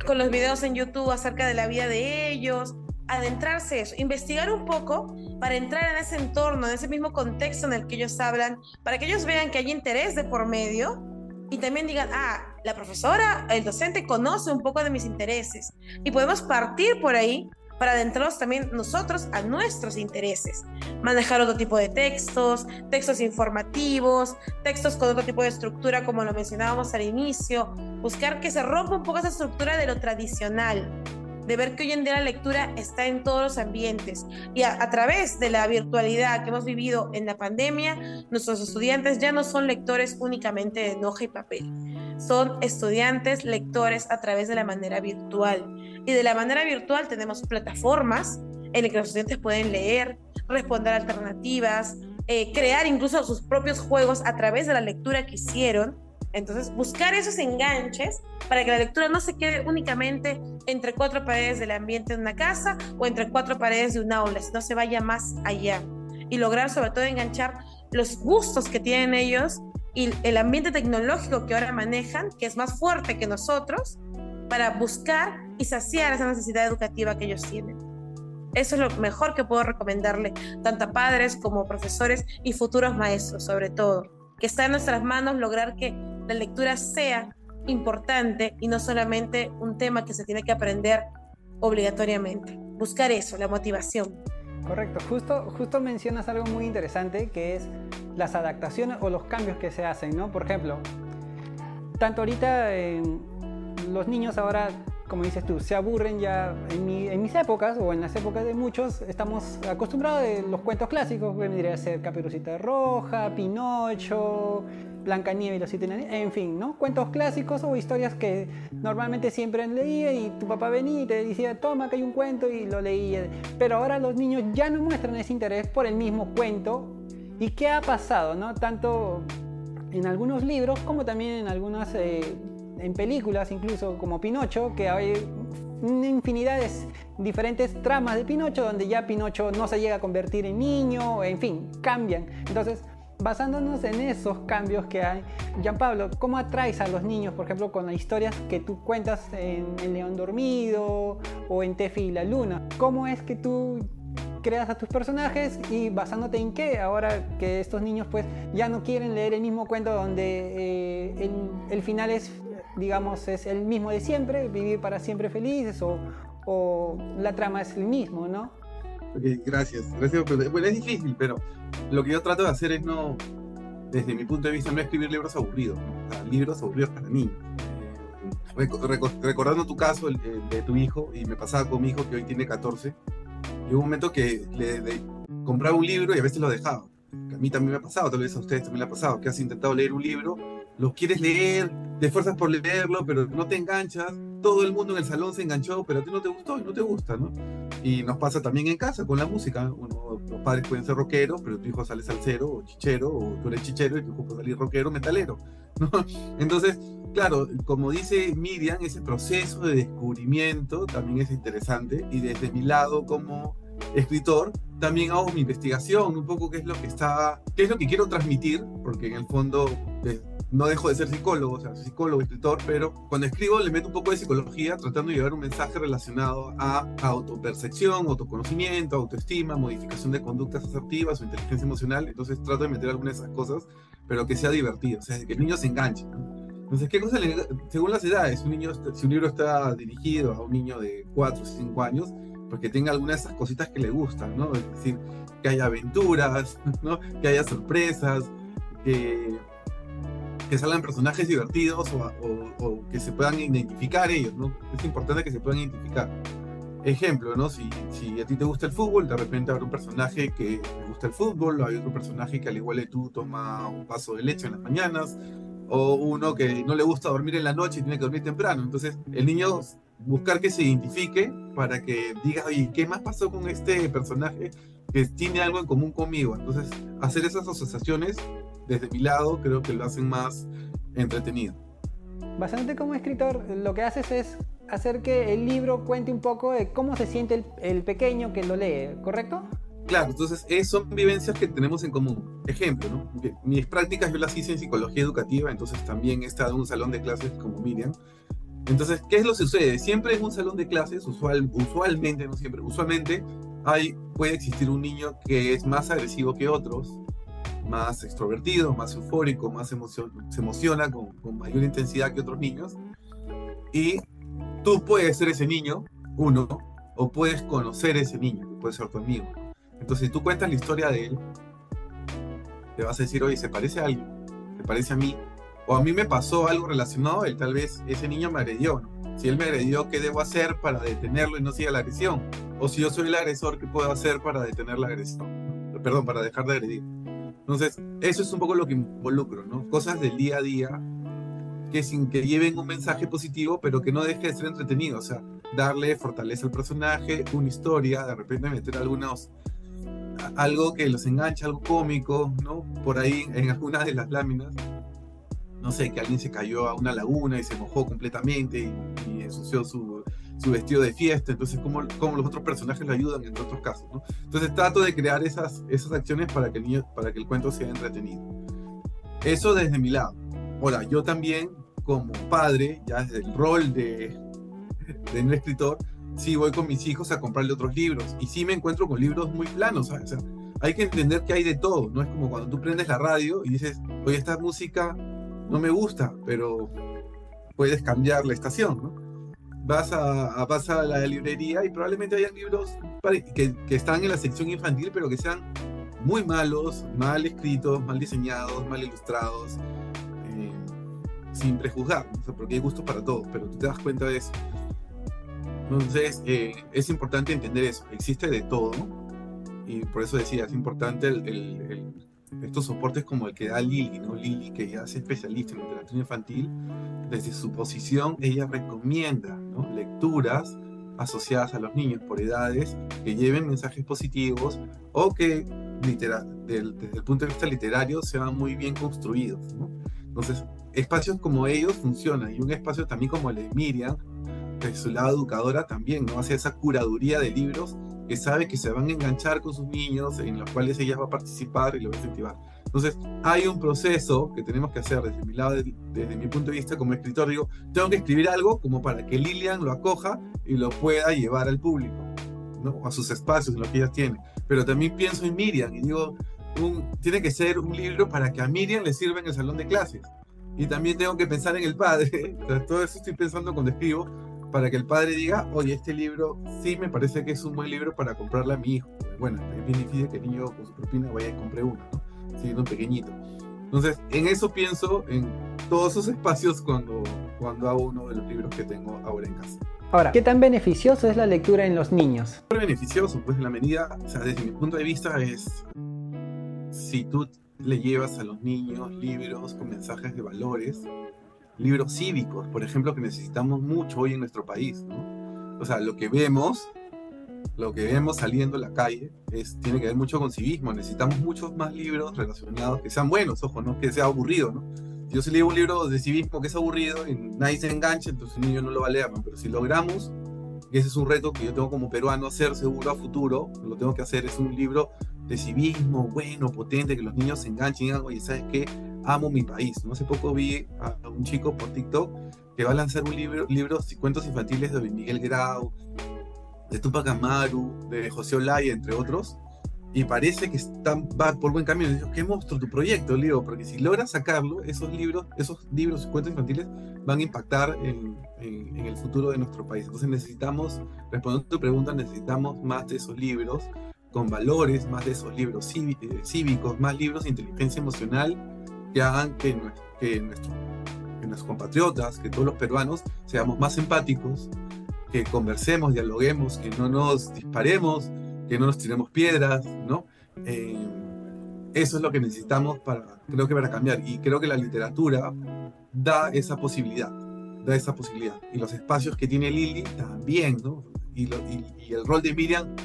con los videos en YouTube acerca de la vida de ellos, adentrarse eso, investigar un poco para entrar en ese entorno, en ese mismo contexto en el que ellos hablan, para que ellos vean que hay interés de por medio y también digan, ah, la profesora, el docente conoce un poco de mis intereses y podemos partir por ahí para adentrarnos también nosotros a nuestros intereses. Manejar otro tipo de textos, textos informativos, textos con otro tipo de estructura como lo mencionábamos al inicio, buscar que se rompa un poco esa estructura de lo tradicional de ver que hoy en día la lectura está en todos los ambientes y a, través de la virtualidad que hemos vivido en la pandemia, nuestros estudiantes ya no son lectores únicamente de hoja y papel, son estudiantes lectores a través de la manera virtual. Y de la manera virtual tenemos plataformas en las que los estudiantes pueden leer, responder alternativas, eh, crear incluso sus propios juegos a través de la lectura que hicieron entonces, buscar esos enganches para que la lectura no se quede únicamente entre cuatro paredes del ambiente de una casa o entre cuatro paredes de un aula, sino se vaya más allá. Y lograr sobre todo enganchar los gustos que tienen ellos y el ambiente tecnológico que ahora manejan, que es más fuerte que nosotros, para buscar y saciar esa necesidad educativa que ellos tienen. Eso es lo mejor que puedo recomendarle tanto a padres como profesores y futuros maestros, sobre todo, que está en nuestras manos lograr que la lectura sea importante y no solamente un tema que se tiene que aprender obligatoriamente. Buscar eso, la motivación. Correcto, justo, justo mencionas algo muy interesante que es las adaptaciones o los cambios que se hacen, ¿no? Por ejemplo, tanto ahorita los niños ahora como dices tú, se aburren ya en, mis épocas o en las épocas de muchos, estamos acostumbrados a los cuentos clásicos, que vendría a ser Caperucita Roja, Pinocho, Blancanieves y los siete en fin, ¿no? Cuentos clásicos o historias que normalmente siempre leía y tu papá venía y te decía, toma, que hay un cuento y lo leía. Pero ahora los niños ya no muestran ese interés por el mismo cuento. ¿Y qué ha pasado, no? Tanto en algunos libros como también en algunas... Eh, en películas incluso como Pinocho, que hay una infinidad de diferentes tramas de Pinocho donde ya Pinocho no se llega a convertir en niño, en fin, cambian. Entonces, basándonos en esos cambios que hay, Jean Pablo, ¿cómo atraes a los niños, por ejemplo, con las historias que tú cuentas en El León Dormido o en Tefi y la Luna? ¿Cómo es que tú creas a tus personajes y basándote en qué, ahora que estos niños pues ya no quieren leer el mismo cuento donde eh, el, final es digamos, es el mismo de siempre, vivir para siempre felices o la trama es el mismo, ¿no? Gracias, gracias. Bueno, es difícil, pero lo que yo trato de hacer es no, desde mi punto de vista, no escribir libros aburridos, libros aburridos para niños. recordando tu caso, el, de tu hijo, y me pasaba con mi hijo que hoy tiene 14, llegó un momento que le, compraba un libro y a veces lo dejaba. a mí también me ha pasado, tal vez a ustedes también le ha pasado, que has intentado leer un libro lo quieres leer, te esfuerzas por leerlo, pero no te enganchas. Todo el mundo en el salón se enganchó, pero a ti no te gustó y no te gusta, ¿no? Y nos pasa también en casa con la música. Uno, los padres pueden ser rockeros, pero tu hijo sale salsero o chichero, o tú eres chichero y tu hijo puede salir rockero, metalero, ¿no? Entonces, claro, como dice Miriam, ese proceso de descubrimiento también es interesante y desde mi lado como escritor, también hago mi investigación, un poco qué es lo que está, qué es lo que quiero transmitir, porque en el fondo no dejo de ser psicólogo, o sea, psicólogo, escritor, pero cuando escribo le meto un poco de psicología tratando de llevar un mensaje relacionado a, autopercepción, autoconocimiento, autoestima, modificación de conductas asertivas o inteligencia emocional. Entonces trato de meter algunas de esas cosas, pero que sea divertido, o sea, que el niño se enganche. Entonces, ¿qué cosa le, según las edades? Un niño, si un libro está dirigido a un niño de 4 o 5 años, pues que tenga algunas de esas cositas que le gustan, ¿no? Es decir, que haya aventuras, ¿no? Que haya sorpresas, que que salgan personajes divertidos o, que se puedan identificar ellos, ¿no? Es importante que se puedan identificar. Ejemplo, ¿no? Si, si a ti te gusta el fútbol, de repente habrá un personaje que le gusta el fútbol, o hay otro personaje que al igual que tú toma un vaso de leche en las mañanas, o uno que no le gusta dormir en la noche y tiene que dormir temprano. Entonces, el niño buscar que se identifique para que diga, oye, ¿qué más pasó con este personaje que tiene algo en común conmigo? Entonces, hacer esas asociaciones desde mi lado creo que lo hacen más entretenido. Bastante como escritor, lo que haces es hacer que el libro cuente un poco de cómo se siente el, el pequeño que lo lee, ¿correcto? Claro, entonces es, son vivencias que tenemos en común. Ejemplo, ¿no? Mis prácticas yo las hice en psicología educativa, entonces también he estado en un salón de clases como Miriam. Entonces, ¿qué es lo que sucede? Siempre en un salón de clases, usual, usualmente, no siempre, usualmente hay, puede existir un niño que es más agresivo que otros, más extrovertido, más eufórico, más se emociona con, mayor intensidad que otros niños. Y tú puedes ser ese niño, uno, o puedes conocer ese niño, que puede ser tu amigo. Entonces, si tú cuentas la historia de él, te vas a decir, oye, se parece a alguien, se parece a mí, o a mí me pasó algo relacionado él, tal vez ese niño me agredió, Si él me agredió, ¿qué debo hacer para detenerlo y no siga la agresión? O si yo soy el agresor, ¿qué puedo hacer para detener la agresión? Perdón, para dejar de agredir. Entonces, eso es un poco lo que involucro, ¿no? Cosas del día a día que sin que lleven un mensaje positivo, pero que no deje de ser entretenido, o sea, darle fortaleza al personaje, una historia, de repente meter algunos algo que los engancha, algo cómico, ¿no? Por ahí en algunas de las láminas, no sé, que alguien se cayó a una laguna y se mojó completamente y, ensució su, su, vestido de fiesta, entonces cómo, cómo, los otros personajes lo ayudan en otros casos, ¿no? Entonces trato de crear esas, esas acciones para que, el niño, para que el cuento sea entretenido. Eso desde mi lado. Ahora, yo también como padre, ya desde el rol de, de un escritor, sí voy con mis hijos a comprarle otros libros y sí me encuentro con libros muy planos, hay que entender que hay de todo, no es como cuando tú prendes la radio y dices, oye, esta música no me gusta, pero puedes cambiar la estación, ¿no? Vas a, a, vas a la librería y probablemente hayan libros que, que están en la sección infantil, pero que sean muy malos, mal escritos, mal diseñados, mal ilustrados, eh, sin prejuzgar, porque hay gustos para todos, pero tú te das cuenta de eso. Entonces, eh, es importante entender eso. Existe de todo. Y por eso decía, es importante el, estos soportes como el que da Lili, ¿no? Lili, que ya es especialista en literatura infantil, desde su posición, ella recomienda lecturas asociadas a los niños por edades que lleven mensajes positivos o que desde el punto de vista literario sean muy bien construidos. ¿no? Entonces, espacios como ellos funcionan y un espacio también como el de Miriam de su lado educadora también, ¿no? Hace esa curaduría de libros que sabe que se van a enganchar con sus niños, en los cuales ella va a participar y lo va a incentivar. Entonces, hay un proceso que tenemos que hacer desde mi lado, desde mi punto de vista como escritor. Digo, tengo que escribir algo como para que Lilian lo acoja y lo pueda llevar al público, ¿no? A sus espacios, en lo que ella tiene. Pero también pienso en Miriam y digo, tiene que ser un libro para que a Miriam le sirva en el salón de clases. Y también tengo que pensar en el padre. todo eso estoy pensando cuando escribo, para que el padre diga, oye, este libro sí me parece que es un buen libro para comprarle a mi hijo. Bueno, es bien difícil que el niño con su propina vaya y compre uno, ¿no? Siendo pequeñito. Entonces, en eso pienso en todos esos espacios cuando, cuando hago uno de los libros que tengo ahora en casa. Ahora, ¿qué tan beneficioso es la lectura en los niños? Muy beneficioso, pues en la medida, o sea, desde mi punto de vista es, si tú le llevas a los niños libros con mensajes de valores, libros cívicos, por ejemplo, que necesitamos mucho hoy en nuestro país. O sea, lo que vemos, lo que vemos saliendo a la calle, es, tiene que ver mucho con civismo. Necesitamos muchos más libros relacionados, que sean buenos, ojo, no que sea aburrido, ¿no? Yo si leo un libro de civismo que es aburrido y nadie se engancha, entonces el niño no lo va a leer, Pero si logramos, ese es un reto que yo tengo como peruano, hacer seguro a futuro, lo tengo que hacer, es un libro de civismo bueno, potente, que los niños se enganchen y ¿sabes qué? Amo mi país. ¿no? Hace poco vi a un chico por TikTok que va a lanzar un libro, libros y cuentos infantiles de Miguel Grau, de Tupac Amaru, de José Olaya, entre otros, y parece que están, va por buen camino. Digo, qué monstruo tu proyecto, Leo, porque si logras sacarlo, esos libros, esos libros y cuentos infantiles van a impactar en, en, en el futuro de nuestro país. Entonces necesitamos, respondiendo a tu pregunta, necesitamos más de esos libros con valores, más de esos libros eh, cívicos, más libros de inteligencia emocional que hagan que, que, nuestros compatriotas, que todos los peruanos seamos más empáticos, que conversemos, dialoguemos, que no nos disparemos, que no nos tiremos piedras, ¿no? Eh, eso es lo que necesitamos para, creo que para cambiar. Y creo que la literatura da esa posibilidad, da esa posibilidad. Y los espacios que tiene Lili también, ¿no? Y, y, el rol de Miriam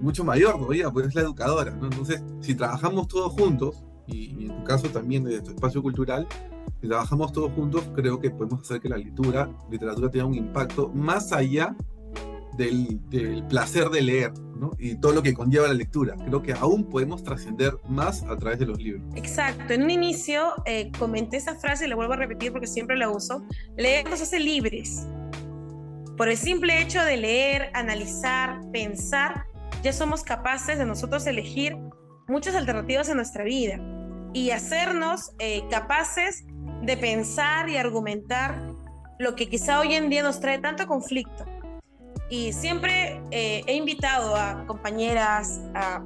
mucho mayor todavía, porque es la educadora, ¿no? Entonces, si trabajamos todos juntos, y, en tu caso también desde tu espacio cultural, si trabajamos todos juntos, creo que podemos hacer que la lectura, literatura tenga un impacto más allá del, placer de leer ¿no? y todo lo que conlleva la lectura. Creo que aún podemos trascender más a través de los libros. Exacto. En un inicio eh, comenté esa frase y la vuelvo a repetir porque siempre la uso. Leer nos hace libres. Por el simple hecho de leer, analizar, pensar, ya somos capaces de nosotros elegir muchas alternativas en nuestra vida y hacernos eh, capaces de pensar y argumentar lo que quizá hoy en día nos trae tanto conflicto. Y siempre eh, he invitado a compañeras, a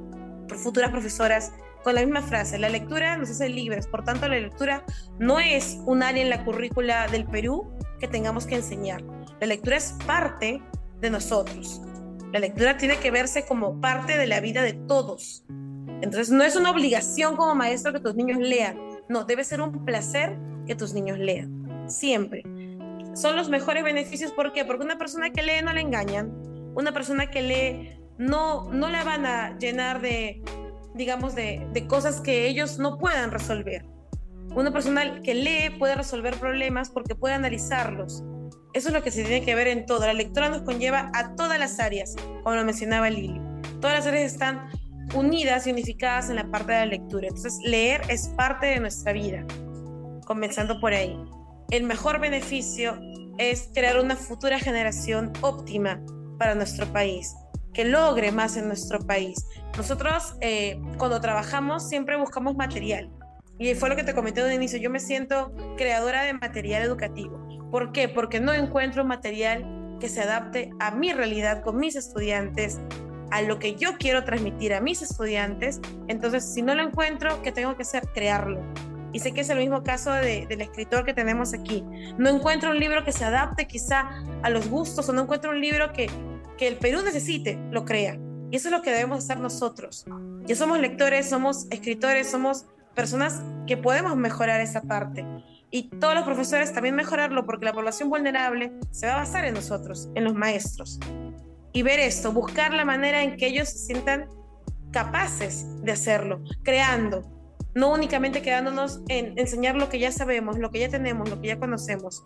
futuras profesoras, con la misma frase, la lectura nos hace libres, por tanto la lectura no es un área en la currícula del Perú que tengamos que enseñar. La lectura es parte de nosotros. La lectura tiene que verse como parte de la vida de todos. Entonces no es una obligación como maestro que tus niños lean, no, debe ser un placer que tus niños lean, siempre. Son los mejores beneficios, ¿por qué? Porque una persona que lee no le engañan, una persona que lee no, no la van a llenar de, digamos, de, de cosas que ellos no puedan resolver. Una persona que lee puede resolver problemas porque puede analizarlos. Eso es lo que se tiene que ver en todo. La lectura nos conlleva a todas las áreas, como lo mencionaba Lili. Todas las áreas están unidas y unificadas en la parte de la lectura. Entonces, leer es parte de nuestra vida, comenzando por ahí. El mejor beneficio es crear una futura generación óptima para nuestro país, que logre más en nuestro país. Nosotros, eh, cuando trabajamos, siempre buscamos material. Y fue lo que te comenté de inicio. Yo me siento creadora de material educativo. ¿Por qué? Porque no encuentro material que se adapte a mi realidad con mis estudiantes, a lo que yo quiero transmitir a mis estudiantes, entonces si no lo encuentro, ¿qué tengo que hacer? Crearlo. Y sé que es el mismo caso del escritor que tenemos aquí. No encuentro un libro que se adapte quizá a los gustos o no encuentro un libro que, que el Perú necesite, lo crea. Y eso es lo que debemos hacer nosotros. Ya somos lectores, somos escritores, somos personas que podemos mejorar esa parte. Y todos los profesores también mejorarlo porque la población vulnerable se va a basar en nosotros, en los maestros y ver esto, buscar la manera en que ellos se sientan capaces de hacerlo, creando, no únicamente quedándonos en enseñar lo que ya sabemos, lo que ya tenemos, lo que ya conocemos.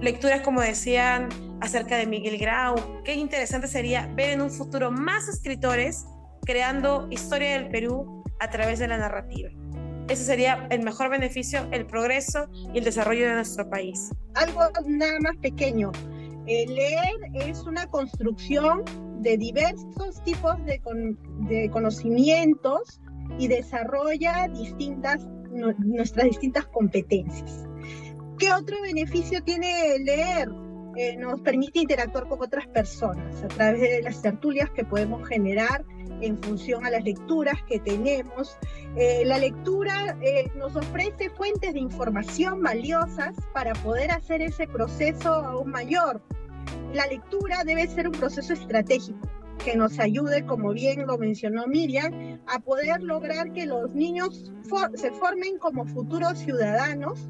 Lecturas como decían acerca de Miguel Grau, qué interesante sería ver en un futuro más escritores creando historia del Perú a través de la narrativa. Ese sería el mejor beneficio, el progreso y el desarrollo de nuestro país. Algo nada más pequeño. Eh, leer es una construcción de diversos tipos de, conocimientos y desarrolla nuestras distintas competencias. ¿Qué otro beneficio tiene leer? Eh, nos permite interactuar con otras personas a través de las tertulias que podemos generar en función a las lecturas que tenemos. Eh, la lectura nos ofrece fuentes de información valiosas para poder hacer ese proceso aún mayor la lectura debe ser un proceso estratégico que nos ayude, como bien lo mencionó Miriam, a poder lograr que los niños se formen como futuros ciudadanos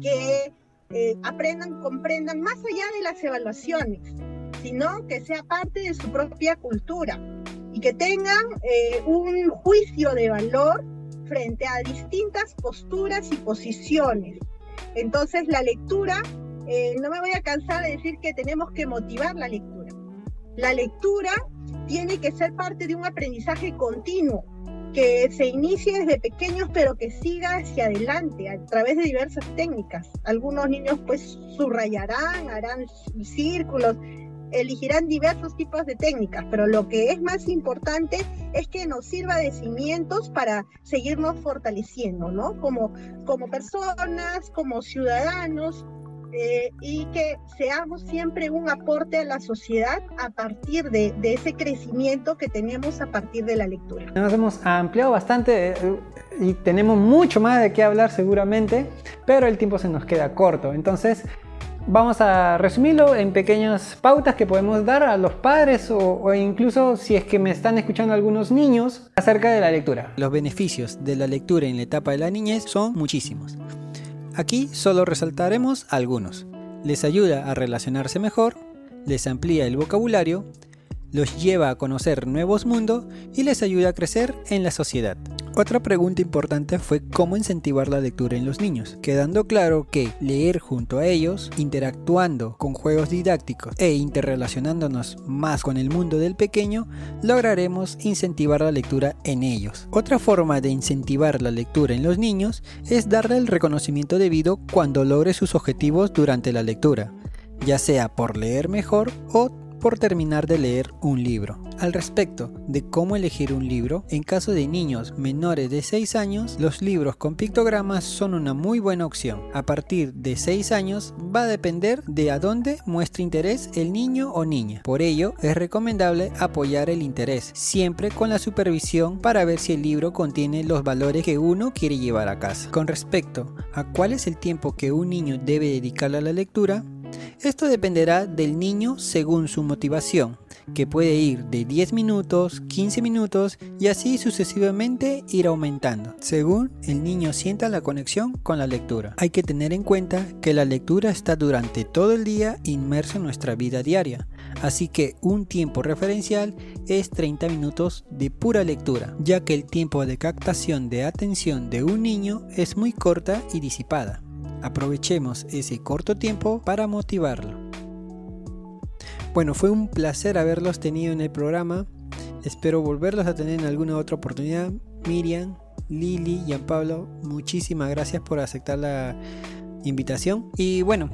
que eh, aprendan, comprendan más allá de las evaluaciones, sino que sea parte de su propia cultura y que tengan eh, un juicio de valor frente a distintas posturas y posiciones. Entonces la lectura eh, no me voy a cansar de decir que tenemos que motivar la lectura. La lectura tiene que ser parte de un aprendizaje continuo, que se inicie desde pequeños pero que siga hacia adelante a través de diversas técnicas. Algunos niños pues subrayarán, harán círculos, elegirán diversos tipos de técnicas, pero lo que es más importante es que nos sirva de cimientos para seguirnos fortaleciendo, ¿no? Como, como personas, como ciudadanos, eh, y que seamos siempre un aporte a la sociedad a partir de, ese crecimiento que tenemos a partir de la lectura. Nos hemos ampliado bastante eh, y tenemos mucho más de qué hablar seguramente, pero el tiempo se nos queda corto. Entonces, vamos a resumirlo en pequeñas pautas que podemos dar a los padres o, o, incluso si es que me están escuchando algunos niños acerca de la lectura. Los beneficios de la lectura en la etapa de la niñez son muchísimos. Aquí solo resaltaremos algunos. Les ayuda a relacionarse mejor, les amplía el vocabulario, los lleva a conocer nuevos mundos y les ayuda a crecer en la sociedad. Otra pregunta importante fue cómo incentivar la lectura en los niños, quedando claro que leer junto a ellos, interactuando con juegos didácticos e interrelacionándonos más con el mundo del pequeño, lograremos incentivar la lectura en ellos. Otra forma de incentivar la lectura en los niños es darle el reconocimiento debido cuando logre sus objetivos durante la lectura, ya sea por leer mejor o por terminar de leer un libro. Al respecto de cómo elegir un libro, en caso de niños menores de 6 años, los libros con pictogramas son una muy buena opción. A partir de 6 años va a depender de a dónde muestre interés el niño o niña. Por ello, es recomendable apoyar el interés, siempre con la supervisión para ver si el libro contiene los valores que uno quiere llevar a casa. Con respecto a cuál es el tiempo que un niño debe dedicarle a la lectura, esto dependerá del niño según su motivación, que puede ir de 10 minutos, 15 minutos y así sucesivamente ir aumentando, según el niño sienta la conexión con la lectura. Hay que tener en cuenta que la lectura está durante todo el día inmerso en nuestra vida diaria, así que un tiempo referencial es 30 minutos de pura lectura, ya que el tiempo de captación de atención de un niño es muy corta y disipada. Aprovechemos ese corto tiempo para motivarlo. Bueno, fue un placer haberlos tenido en el programa. Espero volverlos a tener en alguna otra oportunidad. Miriam, Lili, Jean Pablo, muchísimas gracias por aceptar la invitación. Y bueno,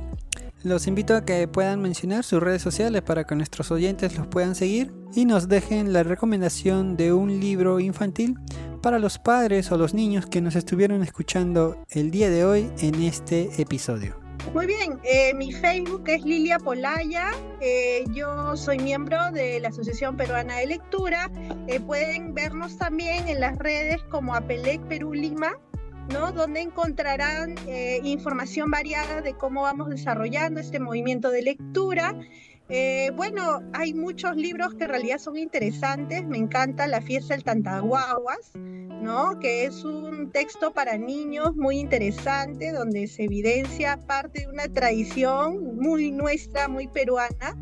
los invito a que puedan mencionar sus redes sociales para que nuestros oyentes los puedan seguir y nos dejen la recomendación de un libro infantil para los padres o los niños que nos estuvieron escuchando el día de hoy en este episodio. Muy bien, eh, mi Facebook es Lilia Polaya, eh, yo soy miembro de la Asociación Peruana de Lectura, eh, pueden vernos también en las redes como Apelec Perú Lima, ¿no? donde encontrarán información variada de cómo vamos desarrollando este movimiento de lectura eh, bueno, hay muchos libros que en realidad son interesantes. Me encanta La fiesta del Tantaguaguas, ¿no? Que es un texto para niños muy interesante, donde se evidencia parte de una tradición muy nuestra, muy peruana,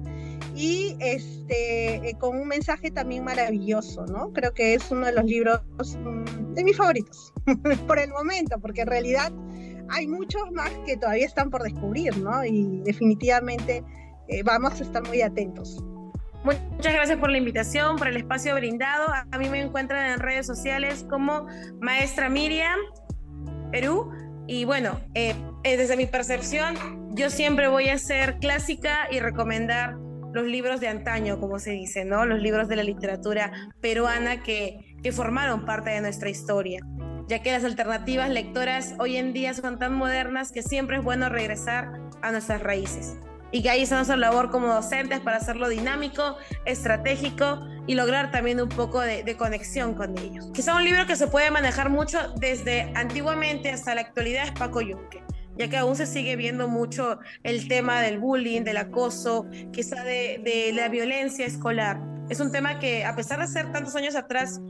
y este, eh, con un mensaje también maravilloso, ¿no? Creo que es uno de los libros mm, de mis favoritos, por el momento, porque en realidad hay muchos más que todavía están por descubrir, ¿no? Y definitivamente eh, vamos a estar muy atentos. Muchas gracias por la invitación, por el espacio brindado. A mí me encuentran en redes sociales como Maestra Miriam Perú. Y bueno, eh, eh, desde mi percepción, yo siempre voy a ser clásica y recomendar los libros de antaño, como se dice, ¿no? Los libros de la literatura peruana que, que formaron parte de nuestra historia, ya que las alternativas lectoras hoy en día son tan modernas que siempre es bueno regresar a nuestras raíces y que ahí está nuestra labor como docentes para hacerlo dinámico, estratégico y lograr también un poco de, conexión con ellos. Quizá un libro que se puede manejar mucho desde antiguamente hasta la actualidad es Paco Yunque ya que aún se sigue viendo mucho el tema del bullying, del acoso, quizá de, de la violencia escolar. Es un tema que a pesar de ser tantos años atrás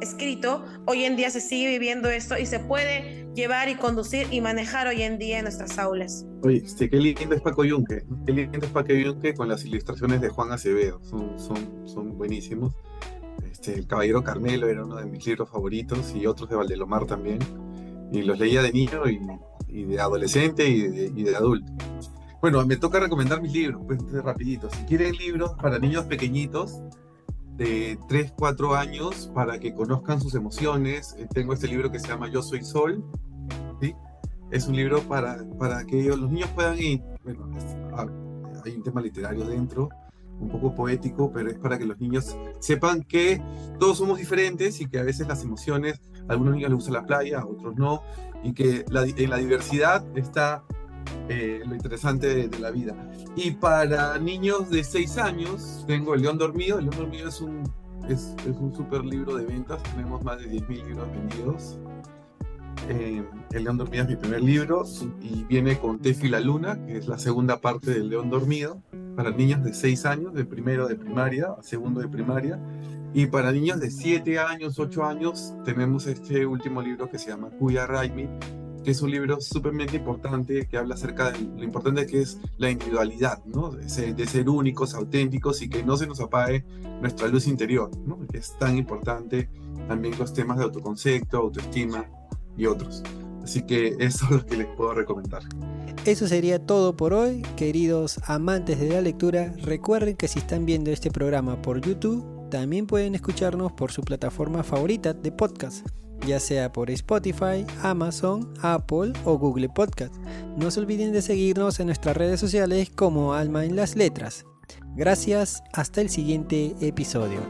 escrito, hoy en día se sigue viviendo esto y se puede llevar y conducir y manejar hoy en día en nuestras aulas. Oye, este, qué lindo es Paco Yunque, qué lindo es Paco Yunque con las ilustraciones de Juan Acevedo, son, son, son buenísimos. Este, el Caballero Carmelo era uno de mis libros favoritos y otros de Valdelomar también. Y los leía de niño y, y de adolescente y de, y de, adulto. Bueno, me toca recomendar mis libros, pues rapidito. Si quieren libros para niños pequeñitos, de 3, 4 años para que conozcan sus emociones. Eh, tengo este libro que se llama Yo Soy Sol. Es un libro para, para que ellos, los niños puedan ir. Bueno, ah, hay un tema literario dentro, un poco poético, pero es para que los niños sepan que todos somos diferentes y que a veces las emociones, a algunos niños les gusta la playa, a otros no, y que en la diversidad está eh, lo interesante de, la vida. Y para niños de 6 años, tengo El León Dormido. El León Dormido es un, es, un super libro de ventas. Tenemos más de 10.000 libros vendidos. Eh, el León Dormido es mi primer libro y viene con Tefi la Luna, que es la segunda parte del León Dormido, para niños de 6 años, de primero de primaria a segundo de primaria. Y para niños de 7 años, 8 años, tenemos este último libro que se llama Kuya Raimi, que es un libro súpermente importante que habla acerca de lo importante que es la individualidad, ¿no? De ser, de ser, únicos, auténticos y que no se nos apague nuestra luz interior, ¿no? Que es tan importante también los temas de autoconcepto, autoestima y otros. Así que eso es lo que les puedo recomendar. Eso sería todo por hoy, queridos amantes de la lectura. Recuerden que si están viendo este programa por YouTube, también pueden escucharnos por su plataforma favorita de podcast, ya sea por Spotify, Amazon, Apple o Google Podcast. No se olviden de seguirnos en nuestras redes sociales como Alma en las Letras. Gracias, hasta el siguiente episodio.